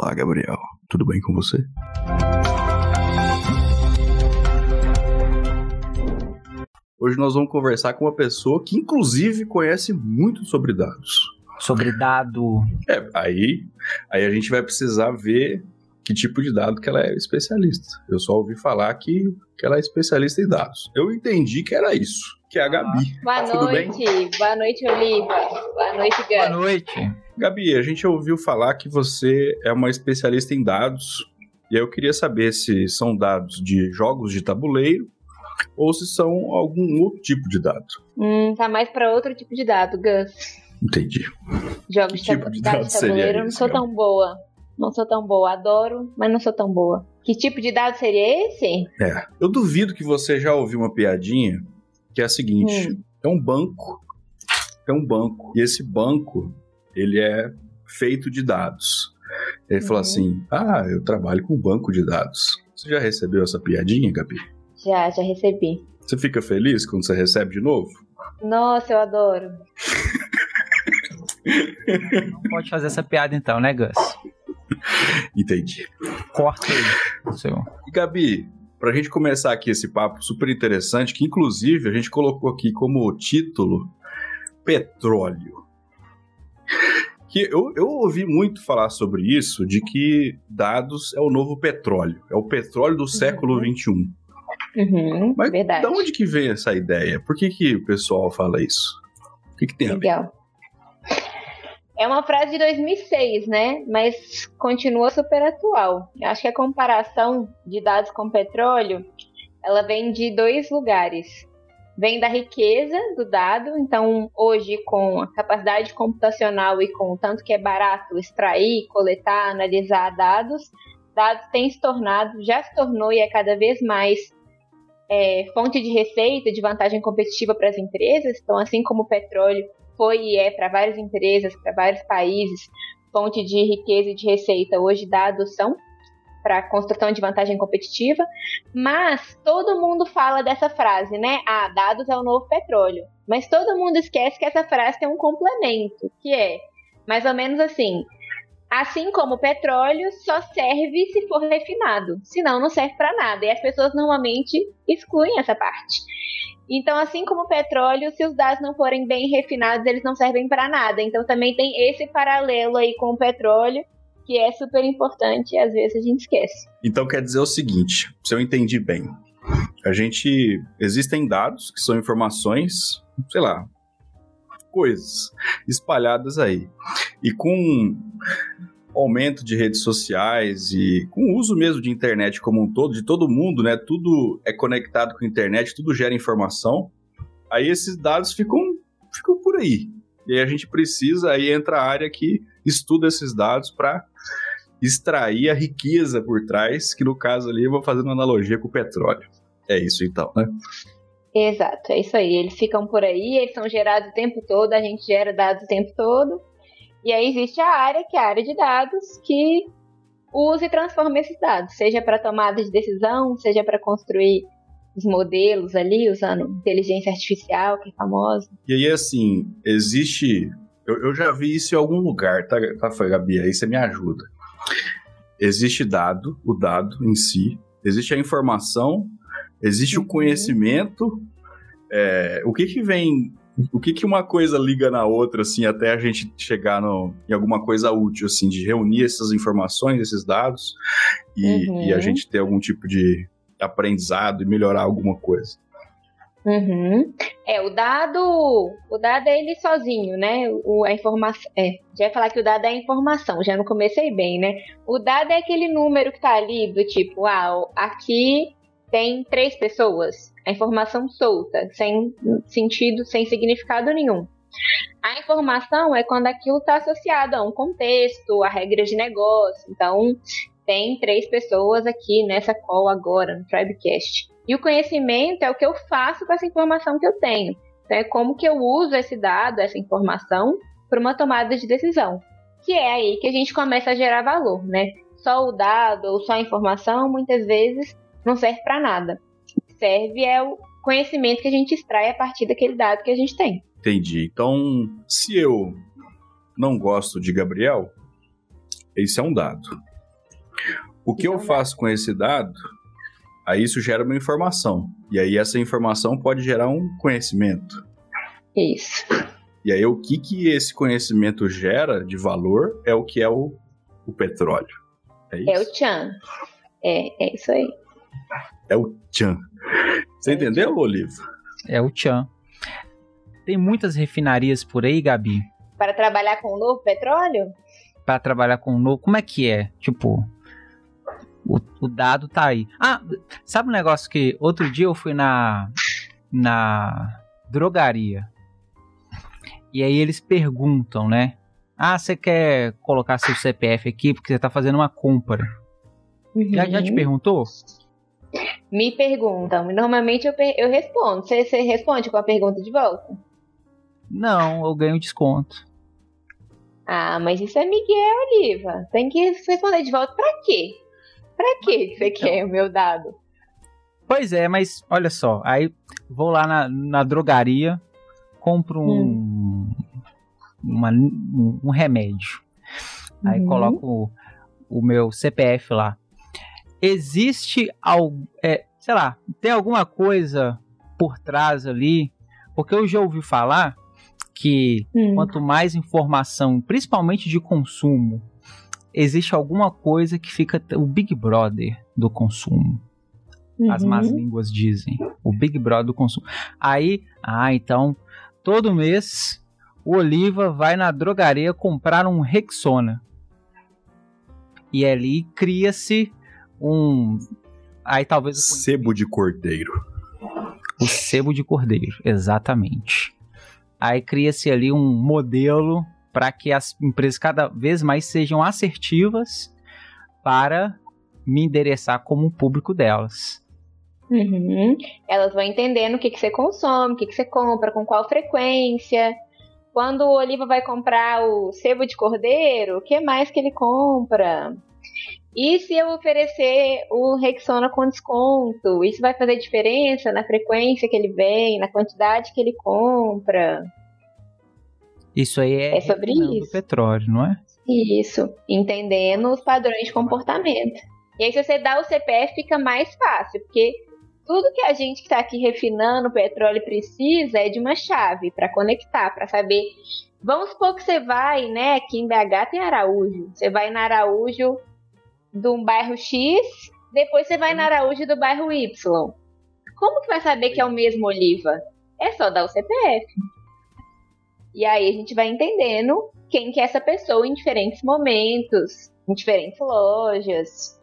Olá, Gabriel. Tudo bem com você? Hoje nós vamos conversar com uma pessoa que, inclusive, conhece muito sobre dados. Sobre dado. É, aí, aí a gente vai precisar ver que tipo de dado que ela é especialista. Eu só ouvi falar que, que ela é especialista em dados. Eu entendi que era isso, que é a Gabi. Boa Tudo noite, bem? boa noite, Oliva. Boa noite, Boa Gus. noite. Gabi, a gente ouviu falar que você é uma especialista em dados. E aí eu queria saber se são dados de jogos de tabuleiro ou se são algum outro tipo de dado. Hum, tá mais pra outro tipo de dado, Gus. Entendi. Jogos tipo de dado de tabuleiro, eu não sou tão boa. Não sou tão boa. Adoro, mas não sou tão boa. Que tipo de dado seria esse? É. Eu duvido que você já ouviu uma piadinha que é a seguinte: Hum. é um banco. É um banco. E esse banco, ele é feito de dados. Ele falou Uhum. assim: Ah, eu trabalho com banco de dados. Você já recebeu essa piadinha, Gabi? Já, já recebi. Você fica feliz quando você recebe de novo? Nossa, eu adoro. Não pode fazer essa piada então, né, Gus? Entendi. Corta aí. Seu. E Gabi, pra gente começar aqui esse papo super interessante, que inclusive a gente colocou aqui como título Petróleo. Que eu, eu ouvi muito falar sobre isso, de que dados é o novo petróleo, é o petróleo do século XXI. Uhum, Mas verdade. de onde que vem essa ideia? Por que, que o pessoal fala isso? O que, que tem a ver? Legal. É uma frase de 2006, né? Mas continua super atual. Eu acho que a comparação de dados com petróleo, ela vem de dois lugares. Vem da riqueza do dado, então hoje com a capacidade computacional e com o tanto que é barato extrair, coletar, analisar dados, dados têm se tornado, já se tornou e é cada vez mais é, fonte de receita, de vantagem competitiva para as empresas. Então, assim como o petróleo foi e é para várias empresas, para vários países, fonte de riqueza e de receita, hoje dados são para construção de vantagem competitiva. Mas todo mundo fala dessa frase, né? Ah, dados é o novo petróleo. Mas todo mundo esquece que essa frase tem um complemento, que é mais ou menos assim. Assim como o petróleo só serve se for refinado, senão não serve para nada. E as pessoas normalmente excluem essa parte. Então, assim como o petróleo, se os dados não forem bem refinados, eles não servem para nada. Então, também tem esse paralelo aí com o petróleo, que é super importante e às vezes a gente esquece. Então quer dizer o seguinte, se eu entendi bem, a gente existem dados que são informações, sei lá, coisas espalhadas aí. E com aumento de redes sociais e com o uso mesmo de internet como um todo, de todo mundo, né? Tudo é conectado com a internet, tudo gera informação. Aí esses dados ficam ficam por aí. E a gente precisa aí entra a área que estuda esses dados para extrair a riqueza por trás, que no caso ali eu vou fazendo uma analogia com o petróleo. É isso então, né? Exato, é isso aí. Eles ficam por aí, eles são gerados o tempo todo, a gente gera dados o tempo todo. E aí existe a área, que é a área de dados, que usa e transforma esses dados, seja para tomada de decisão, seja para construir os modelos ali, usando inteligência artificial, que é famosa. E aí, assim, existe. Eu, eu já vi isso em algum lugar, tá, tá foi, Gabi? Aí você me ajuda. Existe dado, o dado em si, existe a informação, existe Uhum. o conhecimento. é, o que que vem. O que que uma coisa liga na outra, assim, até a gente chegar no, em alguma coisa útil, assim, de reunir essas informações, esses dados, e, Uhum. e a gente ter algum tipo de aprendizado e melhorar alguma coisa. Uhum. É, o dado, o dado é ele sozinho, né? O, a informação, é, já ia falar que o dado é a informação, já não comecei bem, né? O dado é aquele número que tá ali do tipo, ah, aqui tem três pessoas, a informação solta, sem sentido, sem significado nenhum. A informação é quando aquilo está associado a um contexto, a regras de negócio. Então, tem três pessoas aqui nessa call agora, no Tribecast. E o conhecimento é o que eu faço com essa informação que eu tenho. Então, é como que eu uso esse dado, essa informação, para uma tomada de decisão. Que é aí que a gente começa a gerar valor, né? Só o dado ou só a informação, muitas vezes, não serve para nada. O que serve é o conhecimento que a gente extrai a partir daquele dado que a gente tem. Entendi. Então, se eu não gosto de Gabriel, Isso é um dado. O que é eu um faço com esse dado, aí isso gera uma informação. E aí essa informação pode gerar um conhecimento. Isso. E aí o que, que esse conhecimento gera de valor é o que é o, o petróleo. É isso? É o Chan. É, é isso aí. É o tchan. Você É o entendeu, Oliva? É o Tchan. Tem muitas refinarias por aí, Gabi, Para trabalhar com o novo petróleo? Pra trabalhar com o novo. Como é que é? Tipo, o, o dado tá aí. Ah, sabe um negócio que outro dia eu fui na na drogaria. E aí eles perguntam, né? Ah, você quer colocar seu CPF aqui porque você tá fazendo uma compra. Já, já te Uhum. perguntou? Me perguntam. Normalmente eu, eu respondo. Você, você responde com a pergunta de volta? Não, eu ganho desconto. Ah, mas isso é Miguel Oliva. Tem que responder de volta pra quê? Pra que você Então. quer o meu dado? Pois é, mas olha só, aí vou lá na, na drogaria, compro um, uma- um, um remédio. Aí Uhum. coloco o, o meu CPF lá. Existe algo, é, sei lá, tem alguma coisa por trás ali? Porque eu já ouvi falar que Hum. quanto mais informação, principalmente de consumo, existe alguma coisa que fica o Big Brother do consumo. As Uhum. más línguas dizem. O Big Brother do consumo. Aí, ah, então, todo mês o Oliva vai na drogaria comprar um Rexona. E ali cria-se um. Aí talvez Sebo de cordeiro. o sebo de cordeiro, exatamente. Aí cria-se ali um modelo para que as empresas cada vez mais sejam assertivas para me endereçar como um público delas. Uhum. Elas vão entendendo o que, que você consome, o que, que você compra, com qual frequência. Quando o Oliva vai comprar o sebo de cordeiro, o que mais que ele compra? E se eu oferecer o Rexona com desconto? Isso vai fazer diferença na frequência que ele vem, na quantidade que ele compra? Isso aí é, É sobre isso. o petróleo, não é? Isso, entendendo os padrões de comportamento. E aí, se você dá o CPF, fica mais fácil, porque tudo que a gente que está aqui refinando o petróleo precisa é de uma chave para conectar, para saber. Vamos supor que você vai, né? Aqui em BH tem Araújo. Você vai na Araújo de um bairro X, depois você vai na Araújo do bairro Y. Como que vai saber que é o mesmo Oliva? É só dar o CPF. E aí a gente vai entendendo quem que é essa pessoa em diferentes momentos, em diferentes lojas.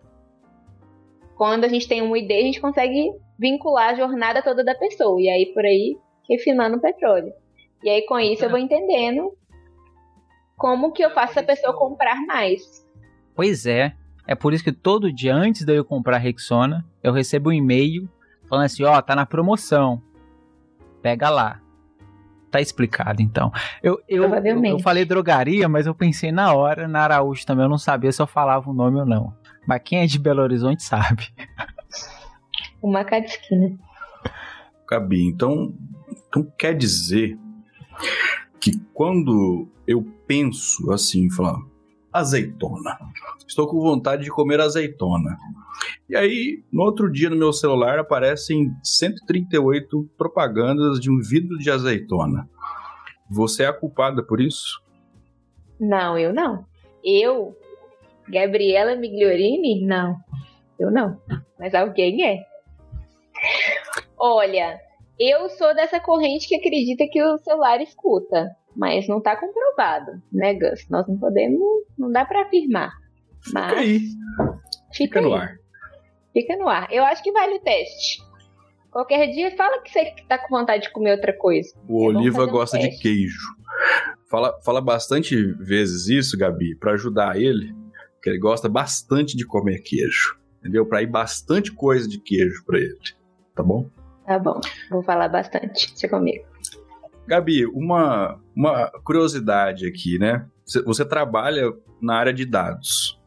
Quando a gente tem um ID, a gente consegue vincular a jornada toda da pessoa. E aí por aí, refinando o petróleo. E aí com isso eu vou entendendo como que eu faço essa pessoa comprar mais. Pois é. É por isso que todo dia antes de eu comprar Rexona, eu recebo um e-mail falando assim, ó, tá na promoção. Pega lá. Tá explicado, então. Eu, eu, eu, Provavelmente. eu falei drogaria, mas eu pensei na hora, na Araújo também, eu não sabia se eu falava o nome ou não. Mas quem é de Belo Horizonte sabe. Uma cada esquina. Gabi, então, então quer dizer que quando eu penso assim, falar azeitona, estou com vontade de comer azeitona. E aí, no outro dia no meu celular aparecem 138 propagandas de um vidro de azeitona. Você é a culpada por isso? Não, eu não. Eu, Gabriela Migliorini, não. Eu não. Mas alguém é. Olha, eu sou dessa corrente que acredita que o celular escuta, mas não tá comprovado, né, Gus? Nós não podemos, não dá pra afirmar. Mas Fica aí, fica no aí. ar. Fica no ar. Eu acho que vale o teste. Qualquer dia fala que você tá com vontade de comer outra coisa. O É Oliva um gosta de teste. queijo. Fala, fala bastante vezes isso, Gabi, pra ajudar ele, que ele gosta bastante de comer queijo. Entendeu? Pra ir bastante coisa de queijo pra ele. Tá bom? Tá bom, vou falar bastante. Deixa comigo. Gabi, uma, uma curiosidade aqui, né? Você, trabalha na área de dados.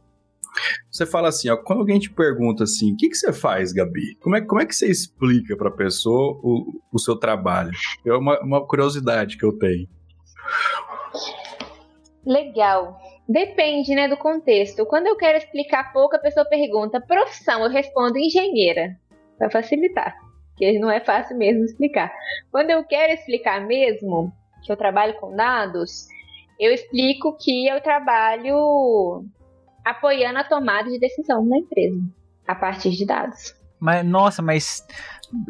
Você fala assim, ó, quando alguém te pergunta assim, o que, que você faz, Gabi? Como é, como é que você explica pra pessoa o, o seu trabalho? É uma, uma curiosidade que eu tenho. Legal. Depende, né, do contexto. Quando eu quero explicar pouco, a pessoa pergunta profissão, eu respondo engenheira, para facilitar, porque não é fácil mesmo explicar. Quando eu quero explicar mesmo que eu trabalho com dados, eu explico que eu trabalho apoiando a tomada de decisão na empresa a partir de dados. Mas nossa, mas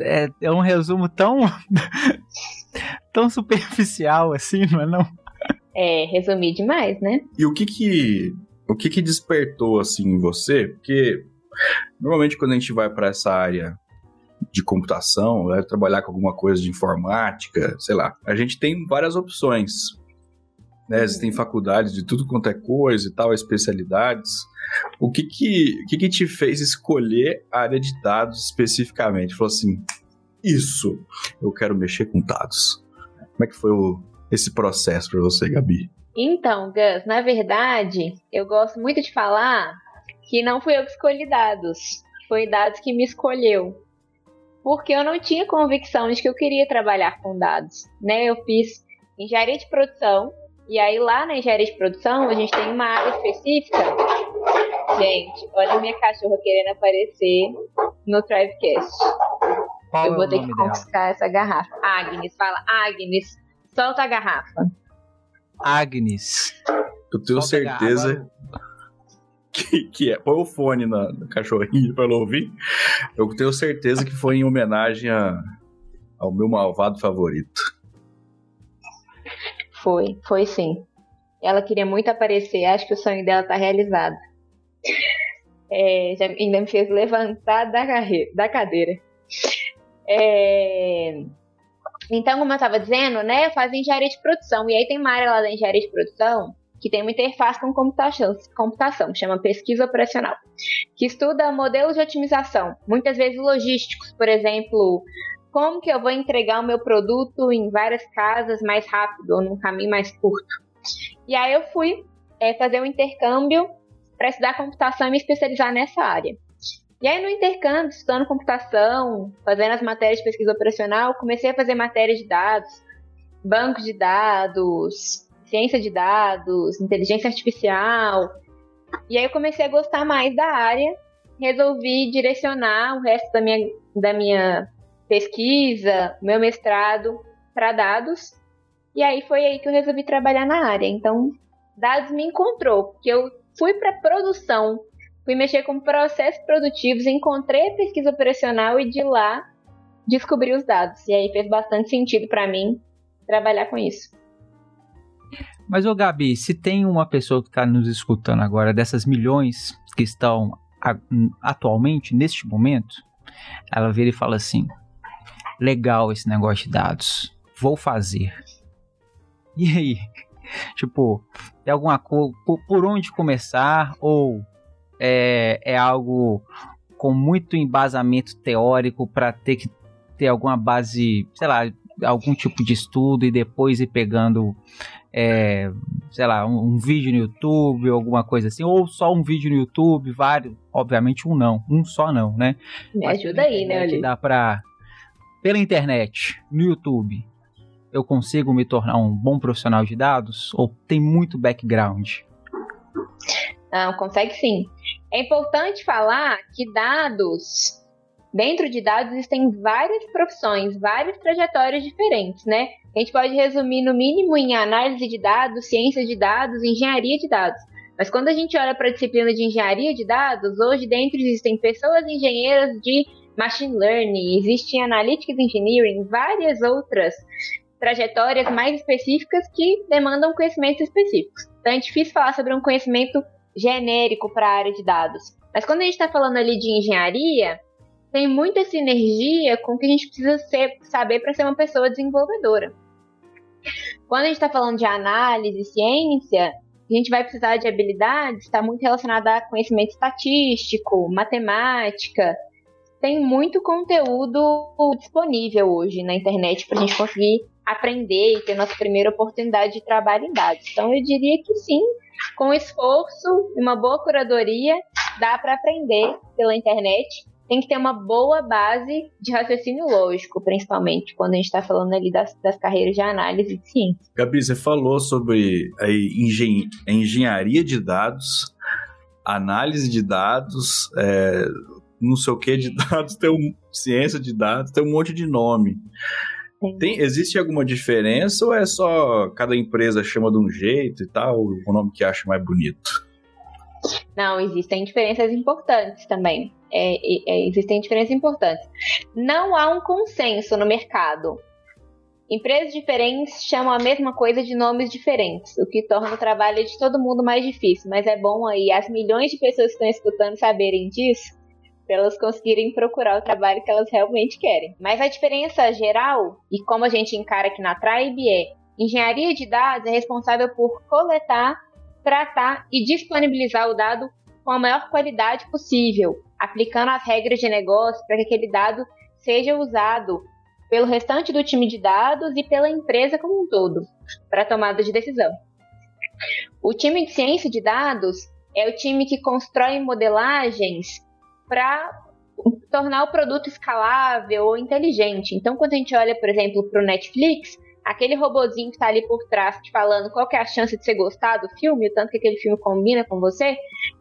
é, é um resumo tão tão superficial assim, não é não? É, resumir demais, né? E o que que o que que despertou assim em você? Porque normalmente quando a gente vai para essa área de computação, vai trabalhar com alguma coisa de informática, sei lá, a gente tem várias opções. Né? Existem faculdades de tudo quanto é coisa e tal, especialidades. O que que, que que te fez escolher a área de dados especificamente? Falou assim, isso, eu quero mexer com dados. Como é que foi o, esse processo para você, Gabi? Então, Gus, na verdade, eu gosto muito de falar que não fui eu que escolhi dados, foi dados que me escolheu. Porque eu não tinha convicção de que eu queria trabalhar com dados, né? Eu fiz engenharia de produção, e aí lá na engenharia de produção a gente tem uma área específica. Gente, olha a minha cachorra querendo aparecer no Thrivecast. Qual eu é vou o ter que dela? confiscar essa garrafa. Agnes, fala, Agnes, solta a garrafa. Agnes. Eu tenho Solta certeza. Que, que é. Põe o fone na, na cachorrinha pra ela ouvir. Eu tenho certeza que foi em homenagem a- ao meu malvado favorito. Foi, foi sim. Ela queria muito aparecer, acho que o sonho dela tá realizado. É, já ainda me fez levantar da, da cadeira. É, então, como eu estava dizendo, né, eu engenharia de produção. E aí tem uma área lá da engenharia de produção que tem uma interface com computação, computação chama pesquisa operacional, que estuda modelos de otimização, muitas vezes logísticos, por exemplo, como que eu vou entregar o meu produto em várias casas mais rápido ou num caminho mais curto. E aí eu fui é, fazer um intercâmbio para estudar computação e me especializar nessa área. E aí no intercâmbio, estudando computação, fazendo as matérias de pesquisa operacional, comecei a fazer matérias de dados, bancos de dados, ciência de dados, inteligência artificial. E aí eu comecei a gostar mais da área, resolvi direcionar o resto da minha, da minha pesquisa, meu mestrado para dados. E aí foi aí que eu resolvi trabalhar na área. Então, dados me encontrou, porque eu fui para produção, fui mexer com processos produtivos, encontrei a pesquisa operacional e de lá descobri os dados. E aí fez bastante sentido para mim trabalhar com isso. Mas, ô Gabi, se tem uma pessoa que está nos escutando agora, dessas milhões que estão a- atualmente, neste momento, ela vira e fala assim: legal esse negócio de dados, vou fazer. E aí? Tipo, tem alguma coisa, por, por onde começar? Ou é, é algo com muito embasamento teórico para ter que ter alguma base, sei lá, algum tipo de estudo e depois ir pegando é, sei lá, um, um vídeo no YouTube, alguma coisa assim, ou só um vídeo no YouTube, vários, obviamente um não, um só não, né? Me Mas ajuda aí, né, Oli? Dá pra, pela internet, no YouTube, eu consigo me tornar um bom profissional de dados? Ou tem muito background? Não, consegue sim. É importante falar que dados, dentro de dados existem várias profissões, várias trajetórias diferentes, né? A gente pode resumir no mínimo em análise de dados, ciência de dados, engenharia de dados. Mas quando a gente olha para a disciplina de engenharia de dados, hoje dentro existem pessoas engenheiras de machine learning, existe analytics engineering, várias outras trajetórias mais específicas que demandam conhecimentos específicos. Então é difícil falar sobre um conhecimento genérico para a área de dados. Mas quando a gente está falando ali de engenharia, tem muita sinergia com o que a gente precisa ser, saber para ser uma pessoa desenvolvedora. Quando a gente está falando de análise, ciência, a gente vai precisar de habilidades, está muito relacionada a conhecimento estatístico, matemática. Tem muito conteúdo disponível hoje na internet para a gente conseguir aprender e ter nossa primeira oportunidade de trabalho em dados. Então eu diria que sim, com esforço e uma boa curadoria, dá para aprender pela internet tem que ter uma boa base de raciocínio lógico, principalmente quando a gente está falando ali das, das carreiras de análise de ciência. Gabi, você falou sobre a, engen a engenharia de dados, análise de dados, é, não sei o que de dados, tem um, ciência de dados, tem um monte de nome. Tem, existe alguma diferença ou é só cada empresa chama de um jeito e tal, o nome que acha mais bonito? Não, existem diferenças importantes também. É, é, existem diferenças importantes. Não há um consenso no mercado. Empresas diferentes chamam a mesma coisa de nomes diferentes, o que torna o trabalho de todo mundo mais difícil. Mas é bom aí as milhões de pessoas que estão escutando saberem disso, para elas conseguirem procurar o trabalho que elas realmente querem. Mas a diferença geral, e como a gente encara aqui na Tribe, é engenharia de dados é responsável por coletar, tratar e disponibilizar o dado com a maior qualidade possível, aplicando as regras de negócio para que aquele dado seja usado pelo restante do time de dados e pela empresa como um todo, para tomada de decisão. O time de ciência de dados é o time que constrói modelagens para tornar o produto escalável ou inteligente. Então, quando a gente olha, por exemplo, para o Netflix, aquele robozinho que está ali por trás te falando qual é a chance de você gostar do filme, o tanto que aquele filme combina com você,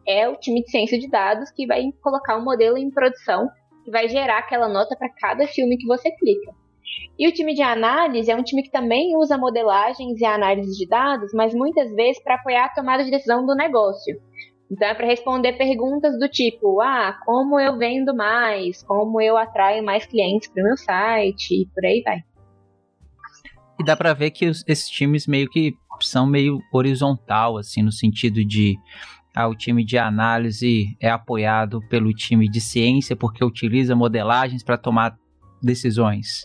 é o time de ciência de dados que vai colocar um modelo em produção que vai gerar aquela nota para cada filme que você clica. E o time de análise é um time que também usa modelagens e análises de dados, mas muitas vezes para apoiar a tomada de decisão do negócio. Então é para responder perguntas do tipo: ah, como eu vendo mais? Como eu atraio mais clientes para o meu site? E por aí vai. E dá para ver que os, esses times meio que são meio horizontal, assim, no sentido de ah, o time de análise é apoiado pelo time de ciência porque utiliza modelagens para tomar decisões.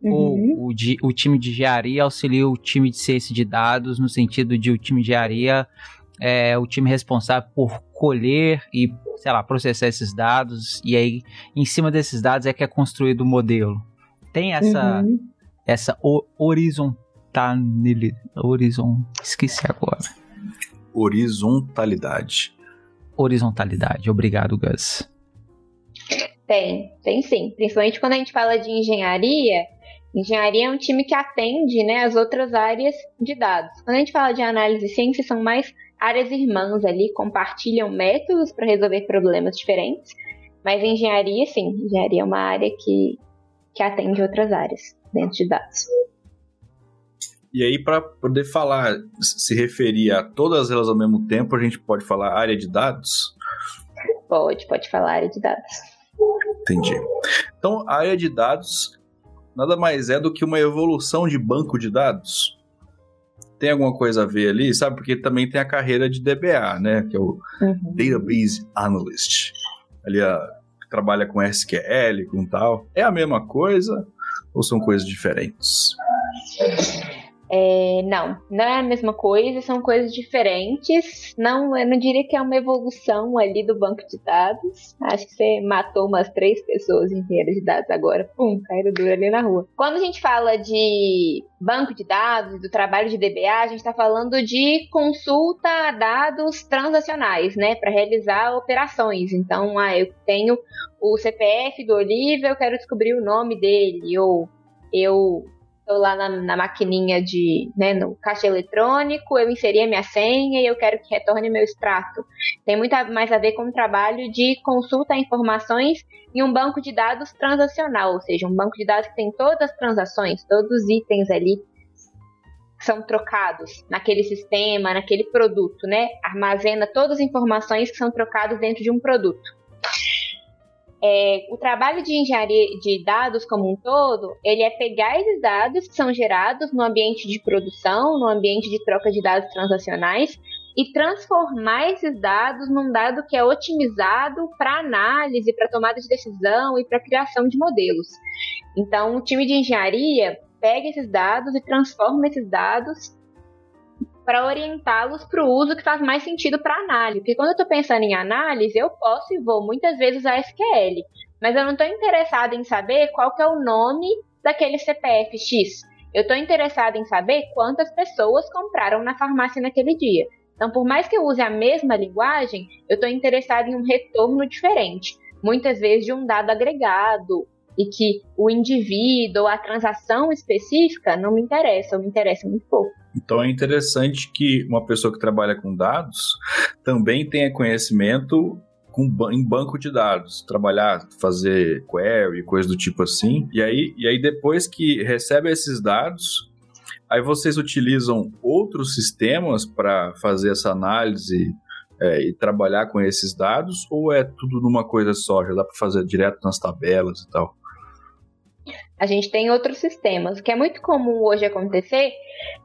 Uhum. Ou o, de, o time de engenharia auxilia o time de ciência de dados no sentido de o time de engenharia é o time responsável por colher e, sei lá, processar esses dados e aí em cima desses dados é que é construído o modelo. Tem essa uhum. Essa horizontalidade, horizon, esqueci agora. Horizontalidade. Horizontalidade. Obrigado, Gus. Tem, tem sim. Principalmente quando a gente fala de engenharia, engenharia é um time que atende né, as outras áreas de dados. Quando a gente fala de análise e ciência, são mais áreas irmãs ali, compartilham métodos para resolver problemas diferentes. Mas engenharia, sim, engenharia é uma área que, que atende outras áreas dentro de dados. E aí, para poder falar, se referir a todas elas ao mesmo tempo, a gente pode falar área de dados? Pode, pode falar área de dados. Entendi. Então, a área de dados nada mais é do que uma evolução de banco de dados. Tem alguma coisa a ver ali, sabe? Porque também tem a carreira de DBA, né? Que é o uhum. Database Analyst. Ali a, trabalha com SQL, com tal. É a mesma coisa ou são coisas diferentes? É, não, não é a mesma coisa, são coisas diferentes. Não, eu não diria que é uma evolução ali do banco de dados. Acho que você matou umas três pessoas inteiras de dados agora. Pum, caíram duro ali na rua. Quando a gente fala de banco de dados, do trabalho de DBA, a gente está falando de consulta a dados transacionais, né, para realizar operações. Então, ah, eu tenho o CPF do Olívio, eu quero descobrir o nome dele, ou eu lá na, na, maquininha de, né, no caixa eletrônico, eu inseri a minha senha e eu quero que retorne meu extrato. Tem muito mais a ver com o trabalho de consulta a informações em um banco de dados transacional, ou seja, um banco de dados que tem todas as transações, todos os itens ali são trocados naquele sistema, naquele produto, né? Armazena todas as informações que são trocadas dentro de um produto é, o trabalho de engenharia de dados como um todo, ele é pegar esses dados que são gerados no ambiente de produção, no ambiente de troca de dados transacionais e transformar esses dados num dado que é otimizado para análise, para tomada de decisão e para criação de modelos. Então, o time de engenharia pega esses dados e transforma esses dados para orientá-los para o uso que faz mais sentido para análise. Porque quando eu estou pensando em análise, eu posso e vou muitas vezes usar SQL, mas eu não estou interessado em saber qual que é o nome daquele CPF X. Eu estou interessado em saber quantas pessoas compraram na farmácia naquele dia. Então, por mais que eu use a mesma linguagem, eu estou interessado em um retorno diferente. muitas vezes de um dado agregado e que o indivíduo ou a transação específica não me interessa, ou me interessa muito pouco. Então é interessante que uma pessoa que trabalha com dados também tenha conhecimento com, em banco de dados, trabalhar, fazer query, coisa do tipo assim. E aí, e aí depois que recebe esses dados, aí vocês utilizam outros sistemas para fazer essa análise é, e trabalhar com esses dados, ou é tudo numa coisa só? Já dá para fazer direto nas tabelas e tal? A gente tem outros sistemas. O que é muito comum hoje acontecer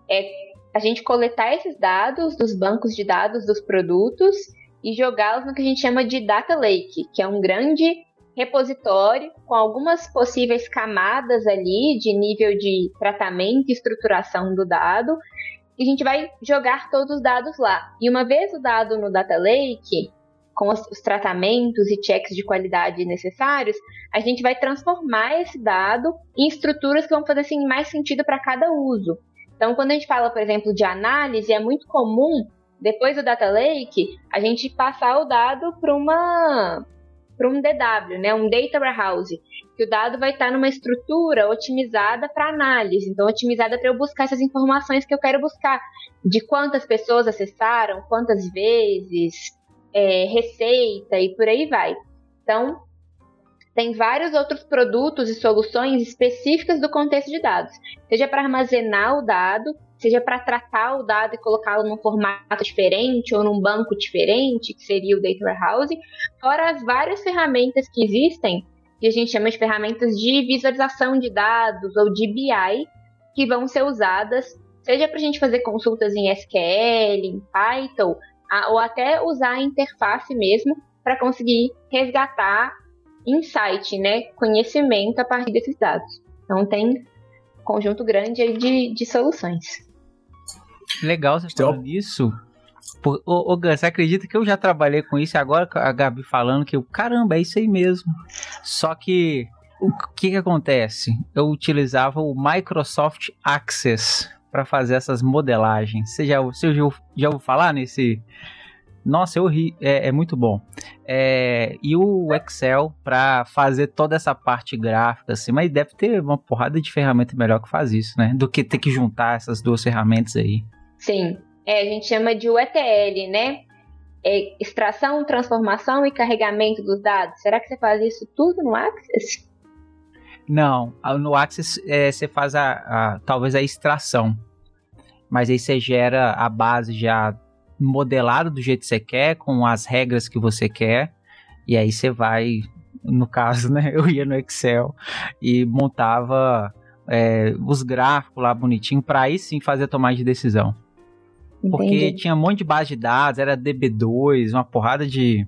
é a gente coletar esses dados dos bancos de dados dos produtos e jogá-los no que a gente chama de data lake, que é um grande repositório com algumas possíveis camadas ali de nível de tratamento e estruturação do dado. E a gente vai jogar todos os dados lá. E uma vez o dado no data lake, com os, os tratamentos e checks de qualidade necessários, a gente vai transformar esse dado em estruturas que vão fazer assim, mais sentido para cada uso. Então, quando a gente fala, por exemplo, de análise, é muito comum depois do data lake, a gente passar o dado para uma para um DW, né, um data warehouse, que o dado vai estar numa estrutura otimizada para análise, então otimizada para eu buscar essas informações que eu quero buscar, de quantas pessoas acessaram, quantas vezes, é, receita e por aí vai. Então, tem vários outros produtos e soluções específicas do contexto de dados, seja para armazenar o dado, seja para tratar o dado e colocá-lo num formato diferente ou num banco diferente, que seria o Data Warehouse, fora as várias ferramentas que existem, que a gente chama de ferramentas de visualização de dados ou de BI, que vão ser usadas, seja para a gente fazer consultas em SQL, em Python, ou até usar a interface mesmo para conseguir resgatar insight, né, conhecimento a partir desses dados. Então tem um conjunto grande aí de, de soluções. Legal você falando isso. Pô, ô, ô você acredita que eu já trabalhei com isso e agora a Gabi falando que, caramba, é isso aí mesmo. Só que o que, que acontece? Eu utilizava o Microsoft Access para fazer essas modelagens. Você já, você já, já ouviu falar nesse? Nossa, eu ri, é, é muito bom. É, e o Excel para fazer toda essa parte gráfica, assim, mas deve ter uma porrada de ferramenta melhor que faz isso, né? Do que ter que juntar essas duas ferramentas aí. Sim, é, a gente chama de UETL, né? É extração, transformação e carregamento dos dados. Será que você faz isso tudo no Access? Não, no Access é, você faz a, a, talvez a extração, mas aí você gera a base já modelada do jeito que você quer, com as regras que você quer, e aí você vai, no caso, né? Eu ia no Excel e montava é, os gráficos lá bonitinho para aí sim fazer a tomada de decisão. Porque tinha um monte de base de dados, era DB2, uma porrada de.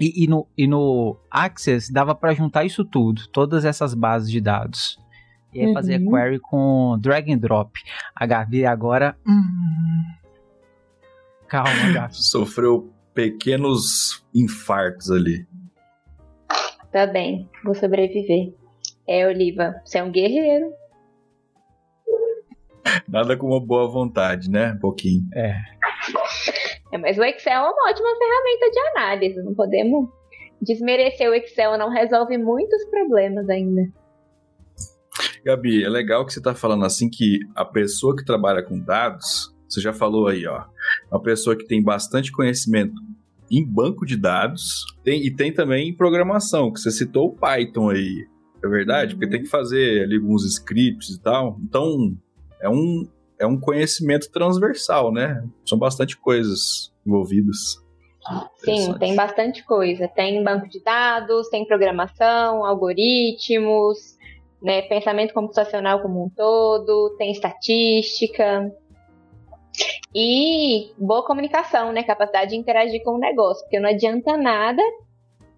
E, e no, e no Access dava para juntar isso tudo, todas essas bases de dados. E aí uhum. fazer query com drag and drop. A Gabi agora. Hum... Calma, Gabi. Sofreu pequenos infartos ali. Tá bem, vou sobreviver. É, Oliva, você é um guerreiro. Nada com uma boa vontade, né? Um pouquinho. É. é. Mas o Excel é uma ótima ferramenta de análise. Não podemos desmerecer o Excel, não resolve muitos problemas ainda. Gabi, é legal que você está falando assim que a pessoa que trabalha com dados, você já falou aí, ó, uma pessoa que tem bastante conhecimento em banco de dados tem, e tem também em programação, que você citou o Python aí. É verdade? Porque tem que fazer ali alguns scripts e tal. Então, é um, é um conhecimento transversal, né? São bastante coisas envolvidas. Sim, tem bastante coisa. Tem banco de dados, tem programação, algoritmos, né, pensamento computacional como um todo, tem estatística. E boa comunicação, né? Capacidade de interagir com o negócio. Porque não adianta nada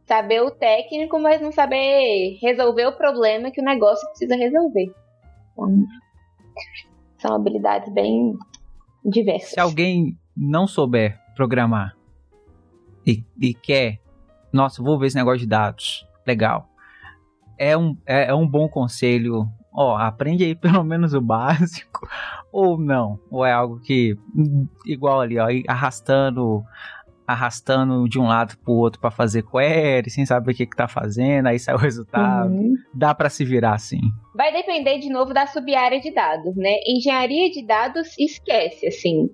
saber o técnico, mas não saber resolver o problema que o negócio precisa resolver. Então, são habilidades bem diversas. Se alguém não souber programar e, e quer, nossa, vou ver esse negócio de dados, legal. É um, é, é um bom conselho. Ó, aprende aí pelo menos o básico. Ou não. Ou é algo que, igual ali, ó, arrastando arrastando de um lado pro outro para fazer query, sem saber o que, que tá fazendo, aí sai o resultado. Uhum. Dá para se virar assim. Vai depender de novo da sub-área de dados, né? Engenharia de dados esquece, assim.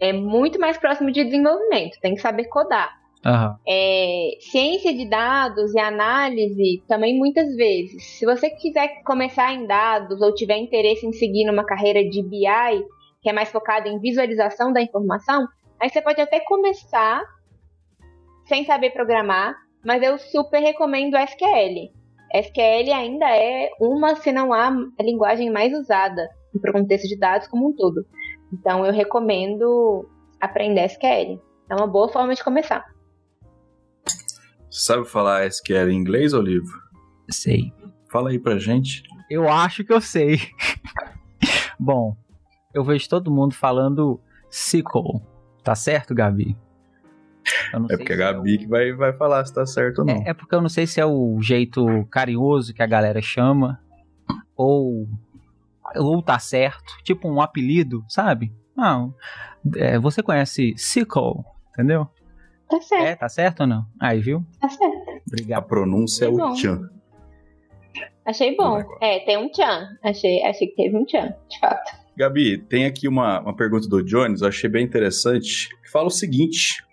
É muito mais próximo de desenvolvimento, tem que saber codar. Uhum. É, ciência de dados e análise também muitas vezes. Se você quiser começar em dados ou tiver interesse em seguir numa carreira de BI, que é mais focada em visualização da informação, aí você pode até começar sem saber programar, mas eu super recomendo SQL. SQL ainda é uma, se não a, a linguagem mais usada para o contexto de dados como um todo. Então eu recomendo aprender SQL. É uma boa forma de começar. Sabe falar SQL em inglês, Olivo? Sei. Fala aí pra gente. Eu acho que eu sei. Bom, eu vejo todo mundo falando SQL. Tá certo, Gabi? é porque a Gabi é o... que vai, vai falar se tá certo ou não. É, é, porque eu não sei se é o jeito carinhoso que a galera chama, ou, ou tá certo, tipo um apelido, sabe? Não. É, você conhece SQL, entendeu? Tá certo. É, tá certo ou não? Aí, viu? Tá certo. Obrigado. A pronúncia é o Tchan. Achei bom. É, tem um Tchan. Achei, achei que teve um Tchan, de fato. Gabi, tem aqui uma, uma pergunta do Jones, eu achei bem interessante. Fala o seguinte: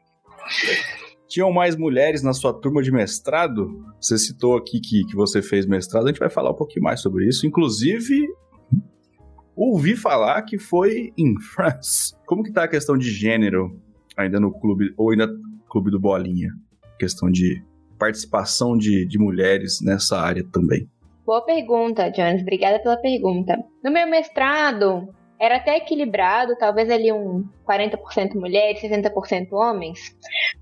tinham mais mulheres na sua turma de mestrado? Você citou aqui que, que você fez mestrado, a gente vai falar um pouquinho mais sobre isso. Inclusive, ouvi falar que foi em France. Como que tá a questão de gênero ainda no clube, ou ainda Clube do Bolinha. Questão de participação de, de mulheres nessa área também. Boa pergunta, Jones. Obrigada pela pergunta. No meu mestrado, era até equilibrado, talvez ali um 40% mulheres, 60% homens.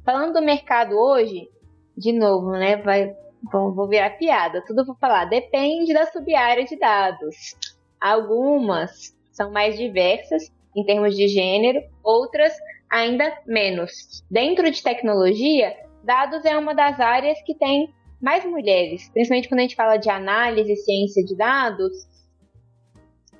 Falando do mercado hoje, de novo, né? Vai, vou, vou virar piada. Tudo vou falar. Depende da sub-área de dados. Algumas são mais diversas em termos de gênero, outras ainda menos. Dentro de tecnologia, dados é uma das áreas que tem mais mulheres, principalmente quando a gente fala de análise e ciência de dados.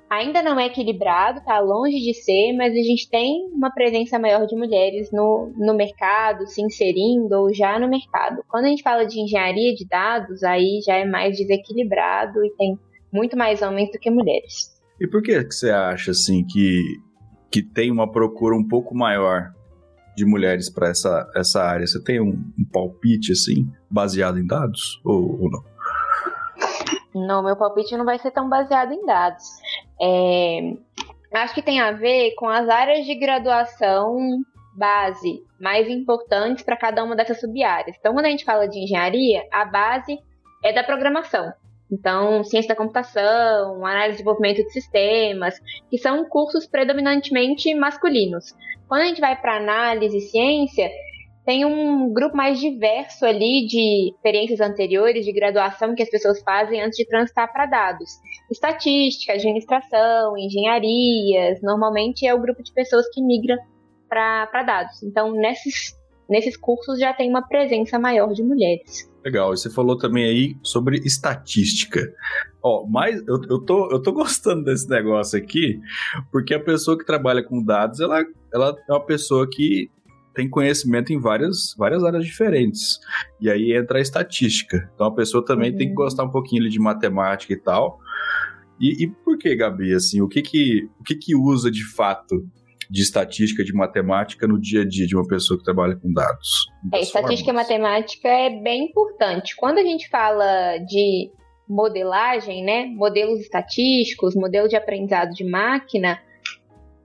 Ainda não é equilibrado, está longe de ser, mas a gente tem uma presença maior de mulheres no, no mercado, se inserindo ou já no mercado. Quando a gente fala de engenharia de dados, aí já é mais desequilibrado e tem muito mais homens do que mulheres. E por que, que você acha assim que que tem uma procura um pouco maior de mulheres para essa, essa área? Você tem um, um, palpite assim, baseado em dados ou, ou, não? Não, meu palpite não vai ser tão baseado em dados. É, acho que tem a ver com as áreas de graduação base mais importantes para cada uma dessas sub-áreas. Então, quando a gente fala de engenharia, a base é da programação. Então, ciência da computação, análise de desenvolvimento de sistemas, que são cursos predominantemente masculinos. Quando a gente vai para análise e ciência, tem um grupo mais diverso ali de experiências anteriores de graduação que as pessoas fazem antes de transitar para dados. Estatística, administração, engenharias, normalmente é o grupo de pessoas que migra para dados. Então, nesses, nesses cursos já tem uma presença maior de mulheres. Legal, você falou também aí sobre estatística. Ó, mas eu, eu, tô, eu tô gostando desse negócio aqui, porque a pessoa que trabalha com dados, ela, ela é uma pessoa que tem conhecimento em várias, várias áreas diferentes. E aí entra a estatística. Então a pessoa também uhum. tem que uhum. gostar um pouquinho de matemática e tal. E, e por que, Gabi? Assim, o que que, o que que usa de fato de estatística, de matemática no dia a dia de uma pessoa que trabalha com dados? É, estatística formas. e matemática é bem importante. Quando a gente fala de modelagem, né, modelos estatísticos, modelo de aprendizado de máquina,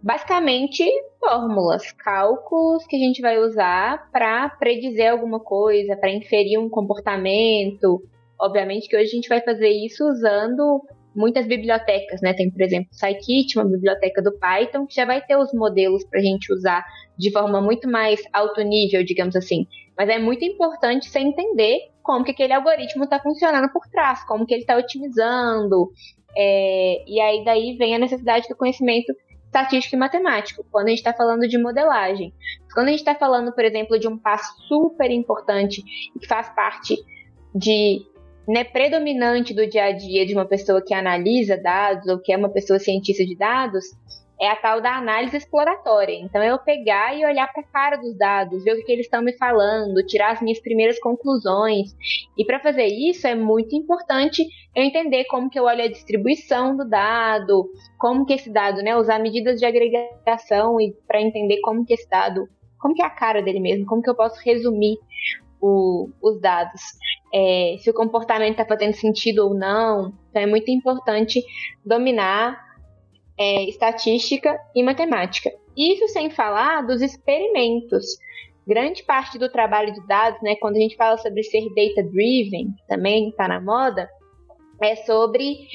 basicamente fórmulas, cálculos que a gente vai usar para predizer alguma coisa, para inferir um comportamento. Obviamente que hoje a gente vai fazer isso usando muitas bibliotecas, né? Tem, por exemplo, o Scikit, uma biblioteca do Python, que já vai ter os modelos para a gente usar de forma muito mais alto nível, digamos assim. Mas é muito importante você entender como que aquele algoritmo está funcionando por trás, como que ele está otimizando. É, e aí daí vem a necessidade do conhecimento estatístico e matemático, quando a gente está falando de modelagem. Quando a gente está falando, por exemplo, de um passo super importante que faz parte de né, predominante do dia a dia de uma pessoa que analisa dados ou que é uma pessoa cientista de dados é a tal da análise exploratória. Então, eu pegar e olhar para a cara dos dados, ver o que, eles estão me falando, tirar as minhas primeiras conclusões. E para fazer isso, é muito importante eu entender como que eu olho a distribuição do dado, como que esse dado, né, usar medidas de agregação e para entender como que esse dado, como que é a cara dele mesmo, como que eu posso resumir o, os dados. É, se o comportamento está fazendo sentido ou não. Então é muito importante dominar é, estatística e matemática. Isso sem falar dos experimentos. Grande parte do trabalho de dados, né, quando a gente fala sobre ser data-driven, também está na moda, é sobre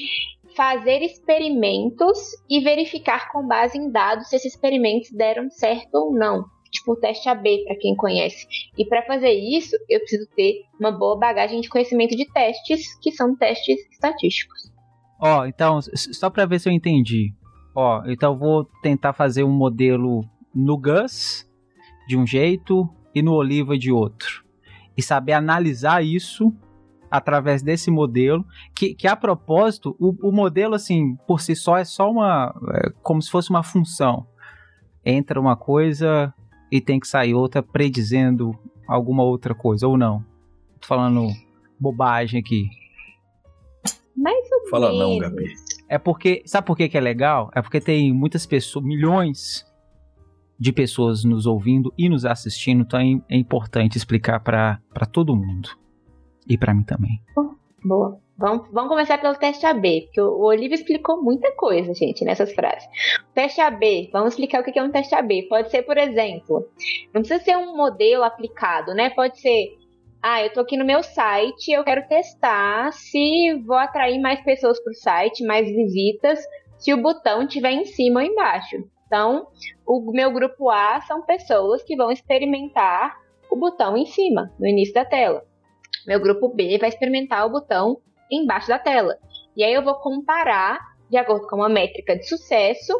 fazer experimentos e verificar com base em dados se esses experimentos deram certo ou não. Tipo o teste AB, para quem conhece. E para fazer isso, eu preciso ter uma boa bagagem de conhecimento de testes, que são testes estatísticos. Ó, oh, então, só para ver se eu entendi. Ó, então eu vou tentar fazer um modelo no Gus de um jeito e no Oliva de outro. E saber analisar isso através desse modelo, que, que a propósito, o, o modelo, assim, por si só é só uma. É como se fosse uma função. Entra uma coisa e tem que sair outra predizendo alguma outra coisa, ou não? Tô falando bobagem aqui. Mais ou Fala não, Gabi. É porque, sabe por que, que é legal? É porque tem muitas pessoas, milhões de pessoas nos ouvindo e nos assistindo, então é, é importante explicar para todo mundo. E para mim também. Boa. Vamos, vamos começar pelo teste AB, porque o Olivia explicou muita coisa, gente, nessas frases. Teste AB, vamos explicar o que é um teste AB. Pode ser, por exemplo, não precisa ser um modelo aplicado, né? Pode ser ah, eu tô aqui no meu site, eu quero testar se vou atrair mais pessoas para o site, mais visitas, se o botão estiver em cima ou embaixo. Então, o meu grupo A são pessoas que vão experimentar o botão em cima, no início da tela. Meu grupo B vai experimentar o botão embaixo da tela. E aí eu vou comparar, de acordo com uma métrica de sucesso,